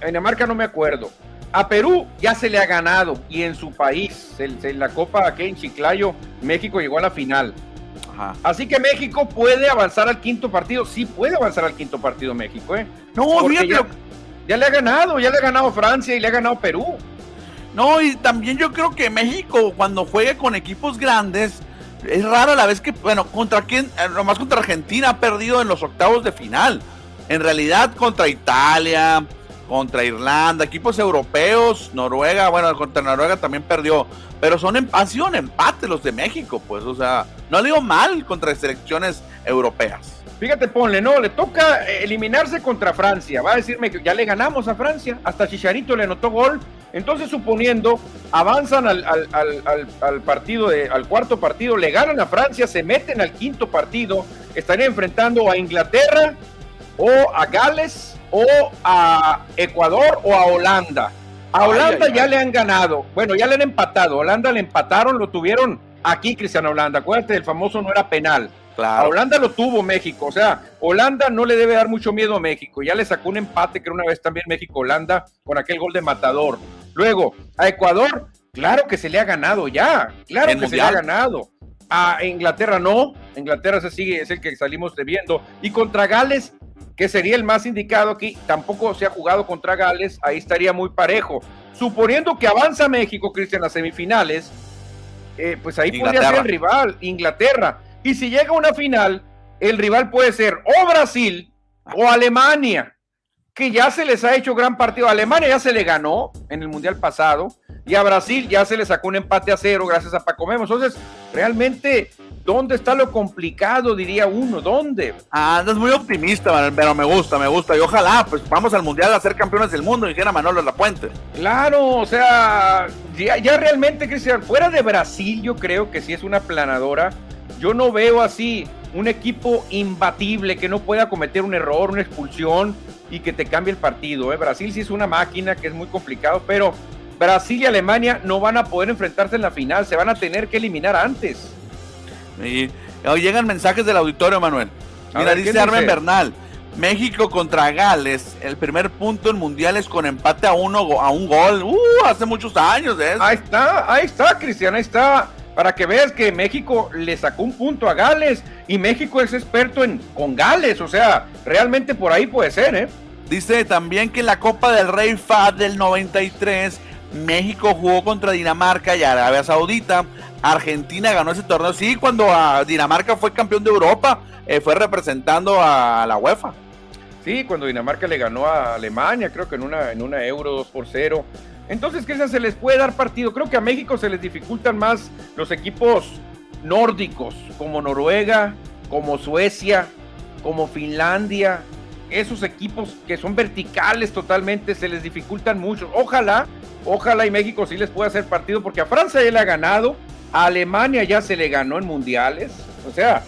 A Dinamarca no me acuerdo. A Perú ya se le ha ganado y en su país, en, la Copa aquí en Chiclayo, México llegó a la final. Así que México puede avanzar al quinto partido. Sí puede avanzar al quinto partido México, ¿eh? No, fíjate. Ya, ya, le ha ganado, ya le ha ganado Francia y le ha ganado Perú. No, y también yo creo que México, cuando juegue con equipos grandes, es raro la vez que, bueno, contra quién, eh, nomás contra Argentina ha perdido en los octavos de final. En realidad, contra Italia, contra Irlanda, equipos europeos, Noruega, bueno, contra Noruega también perdió, pero son en, han sido empate los de México, pues, o sea, no le digo mal contra selecciones europeas. Fíjate, ponle, no, le toca eliminarse contra Francia, va a decirme que ya le ganamos a Francia, hasta Chicharito le anotó gol, entonces suponiendo, avanzan al, al, partido, de, al cuarto partido, le ganan a Francia, se meten al quinto partido, estarían enfrentando a Inglaterra o a Gales o a Ecuador o a Holanda. A Holanda ya le han ganado. Bueno, ya le han empatado. Holanda le empataron, lo tuvieron aquí, Cristiano Holanda. Acuérdate, el famoso no era penal. A Holanda lo tuvo México. O sea, Holanda no le debe dar mucho miedo a México. Ya le sacó un empate, que una vez también México-Holanda, con aquel gol de matador. Luego, a Ecuador, claro que se le ha ganado ya. Claro que se le ha ganado. A Inglaterra no. Inglaterra se sigue, es el que salimos debiendo. Y contra Gales, que sería el más indicado aquí. Tampoco se ha jugado contra Gales, ahí estaría muy parejo. Suponiendo que avanza México, Cristian, las semifinales, eh, pues ahí podría ser el rival, Inglaterra. Y si llega a una final, el rival puede ser o Brasil o Alemania, que ya se les ha hecho gran partido. A Alemania ya se le ganó en el Mundial pasado y a Brasil ya se le sacó un empate a cero gracias a Paco Memo. Entonces, realmente ¿Dónde está lo complicado, diría uno? ¿Dónde? Ah, andas muy optimista, pero me gusta, me gusta. Y ojalá, pues vamos al Mundial a ser campeones del mundo, dijera Manolo La Puente. Claro, o sea, ya, realmente, Cristian, fuera de Brasil, yo creo que sí es una planadora. Yo no veo así un equipo imbatible que no pueda cometer un error, una expulsión y que te cambie el partido. ¿eh? Brasil sí es una máquina que es muy complicado, pero Brasil y Alemania no van a poder enfrentarse en la final, se van a tener que eliminar antes. Y hoy llegan mensajes del auditorio, Manuel. Mira, dice Armen Bernal. México contra Gales, el primer punto en mundiales con empate a uno a un gol. Uh, hace muchos años de eso. Ahí está, ahí está, Cristian, ahí está. Para que veas que México le sacó un punto a Gales y México es experto en con Gales, o sea, realmente por ahí puede ser, ¿eh? Dice también que la Copa del Rey FAD del 93 México jugó contra Dinamarca y Arabia Saudita. Argentina ganó ese torneo. Sí, cuando Dinamarca fue campeón de Europa, eh, fue representando a la UEFA. Sí, cuando Dinamarca le ganó a Alemania, creo que en una, en una Euro 2 por 0. Entonces, ¿qué se les puede dar partido? Creo que a México se les dificultan más los equipos nórdicos, como Noruega, como Suecia, como Finlandia. Esos equipos que son verticales totalmente se les dificultan mucho. Ojalá Ojalá y México sí les pueda hacer partido, porque a Francia ya le ha ganado, a Alemania ya se le ganó en mundiales. O sea,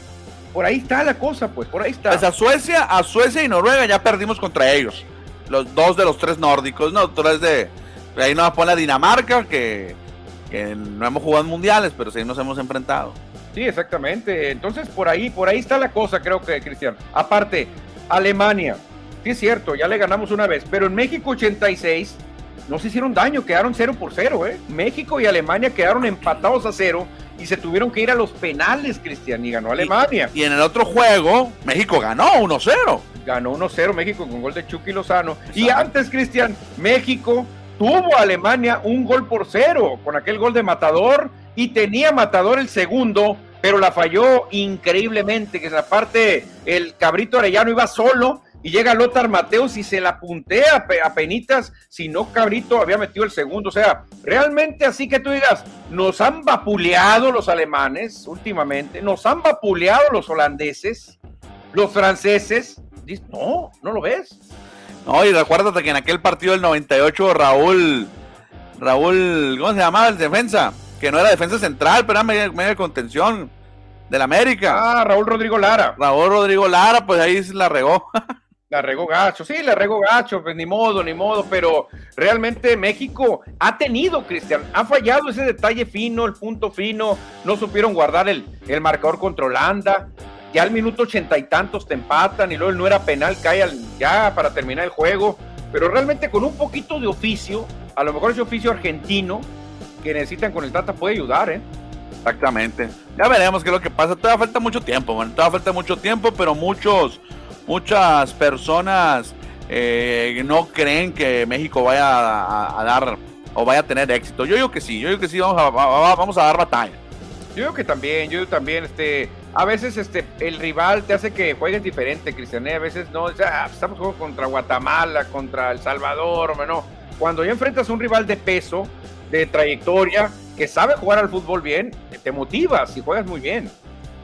por ahí está la cosa, pues, por ahí está. Pues a Suecia, a Suecia y Noruega ya perdimos contra ellos. Los dos de los tres nórdicos, no, tres de. Ahí nos pone a Dinamarca, que, que no hemos jugado en mundiales, pero sí nos hemos enfrentado. Sí, exactamente. Entonces, por ahí, por ahí está la cosa, creo que, Cristian. Aparte, Alemania, sí es cierto, ya le ganamos una vez, pero en México 86 no se hicieron daño, quedaron 0 por 0, ¿eh? México y Alemania quedaron empatados a cero y se tuvieron que ir a los penales, Cristian, y ganó Alemania. Y, en el otro juego, México ganó 1-0. Ganó 1-0 México con gol de Chucky Lozano. Y antes, Cristian, México tuvo a Alemania un gol por cero con aquel gol de Matador y tenía Matador el segundo, pero la falló increíblemente, que es parte el cabrito Arellano iba solo y llega Lothar Mateus y se la puntea a penitas, si no Cabrito había metido el segundo. O sea, realmente así que tú digas, nos han vapuleado los alemanes últimamente, nos han vapuleado los holandeses, los franceses. No, no lo ves. No, y recuérdate que en aquel partido del 98 Raúl, Raúl, ¿cómo se llamaba el defensa? Que no era defensa central, pero era media, media contención del América. Ah, Raúl Rodrigo Lara. Raúl Rodrigo Lara, pues ahí se la regó. La regó gacho, sí, la regó gacho, pues ni modo, ni modo, pero realmente México ha tenido, Cristian, ha fallado ese detalle fino, el punto fino, no supieron guardar el, el marcador contra Holanda, ya al minuto ochenta y tantos te empatan y luego no era penal, cae ya para terminar el juego, pero realmente con un poquito de oficio, a lo mejor ese oficio argentino que necesitan con el Tata puede ayudar, ¿eh? Exactamente. Ya veremos qué es lo que pasa. Todavía falta mucho tiempo, bueno, todavía falta mucho tiempo, pero muchos muchas personas eh, no creen que México vaya a, dar o vaya a tener éxito. Yo digo que sí, yo digo que sí, vamos a, vamos a dar batalla. Yo digo que también, yo digo también, este, a veces este, el rival te hace que juegues diferente, Cristiané, a veces no, ah, estamos jugando contra Guatemala, contra El Salvador, no. Cuando ya enfrentas a un rival de peso, de trayectoria, que sabe jugar al fútbol bien, te motivas y juegas muy bien.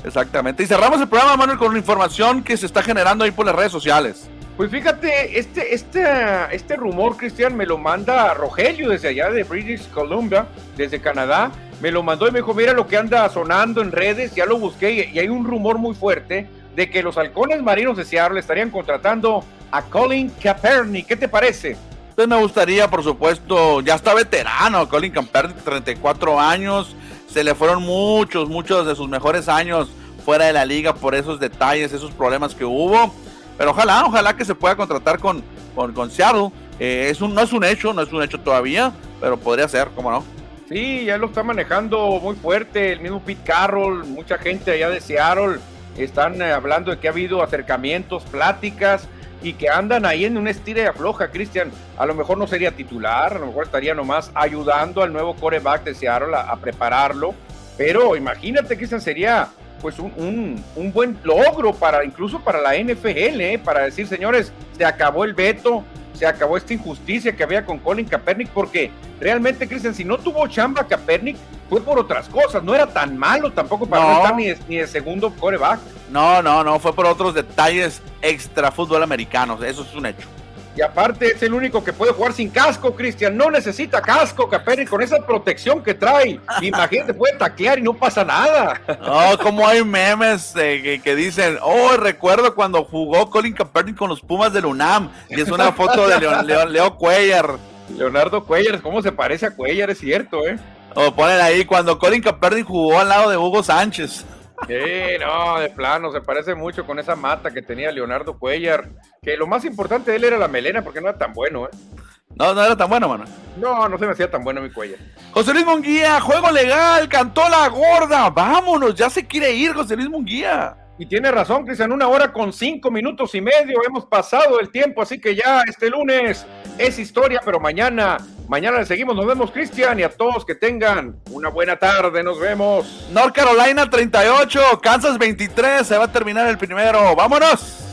Exactamente. Y cerramos el programa, Manuel, con la información que se está generando ahí por las redes sociales. Pues fíjate, este, este, este rumor, Cristian, me lo manda Rogelio desde allá de British Columbia, desde Canadá. Me lo mandó y me dijo, mira lo que anda sonando en redes, ya lo busqué y hay un rumor muy fuerte de que los halcones marinos de Seattle estarían contratando a Colin Kaepernick. ¿Qué te parece? Pues me gustaría, por supuesto, ya está veterano, Colin Kaepernick, 34 años, se le fueron muchos, muchos de sus mejores años fuera de la liga por esos detalles, esos problemas que hubo. Pero ojalá, ojalá que se pueda contratar con, con, Seattle. Eh, es un, no es un hecho, no es un hecho todavía, pero podría ser, ¿cómo no? Sí, ya lo está manejando muy fuerte el mismo Pete Carroll, mucha gente allá de Seattle están eh, hablando de que ha habido acercamientos, pláticas y que andan ahí en un estira y afloja, Cristian. A lo mejor no sería titular, a lo mejor estaría nomás ayudando al nuevo coreback de Seattle a, prepararlo. Pero imagínate, Cristian, sería pues un, un, buen logro para incluso para la NFL, ¿eh? para decir, señores, se acabó el veto, se acabó esta injusticia que había con Colin Kaepernick, porque realmente, Cristian, si no tuvo chamba Kaepernick, fue por otras cosas, no era tan malo tampoco para no, estar ni de, ni de segundo coreback. No, no, no, fue por otros detalles extra fútbol americanos, eso es un hecho. Y aparte es el único que puede jugar sin casco, Cristian. No necesita casco, Caperi, con esa protección que trae. Imagínate, puede taclear y no pasa nada. No, como hay memes que, dicen, oh, recuerdo cuando jugó Colin Kaepernick con los Pumas del UNAM. Y es una foto de Leo, Cuellar. Leonardo Cuellar, ¿cómo se parece a Cuellar? Es cierto, ¿eh? O ponen ahí, cuando Colin Kaepernick jugó al lado de Hugo Sánchez. Sí, no, de plano, se parece mucho con esa mata que tenía Leonardo Cuellar. Que lo más importante de él era la melena, porque no era tan bueno, ¿eh? No, no era tan bueno, mano. No, no se me hacía tan bueno mi Cuellar. José Luis Munguía, juego legal, cantó la gorda. Vámonos, ya se quiere ir, José Luis Munguía. Y tiene razón, Cristian, una hora con cinco minutos y medio. Hemos pasado el tiempo, así que ya este lunes es historia, pero mañana, mañana le seguimos. Nos vemos, Cristian, y a todos que tengan una buena tarde. Nos vemos. North Carolina 38, Kansas 23. Se va a terminar el primero. ¡Vámonos!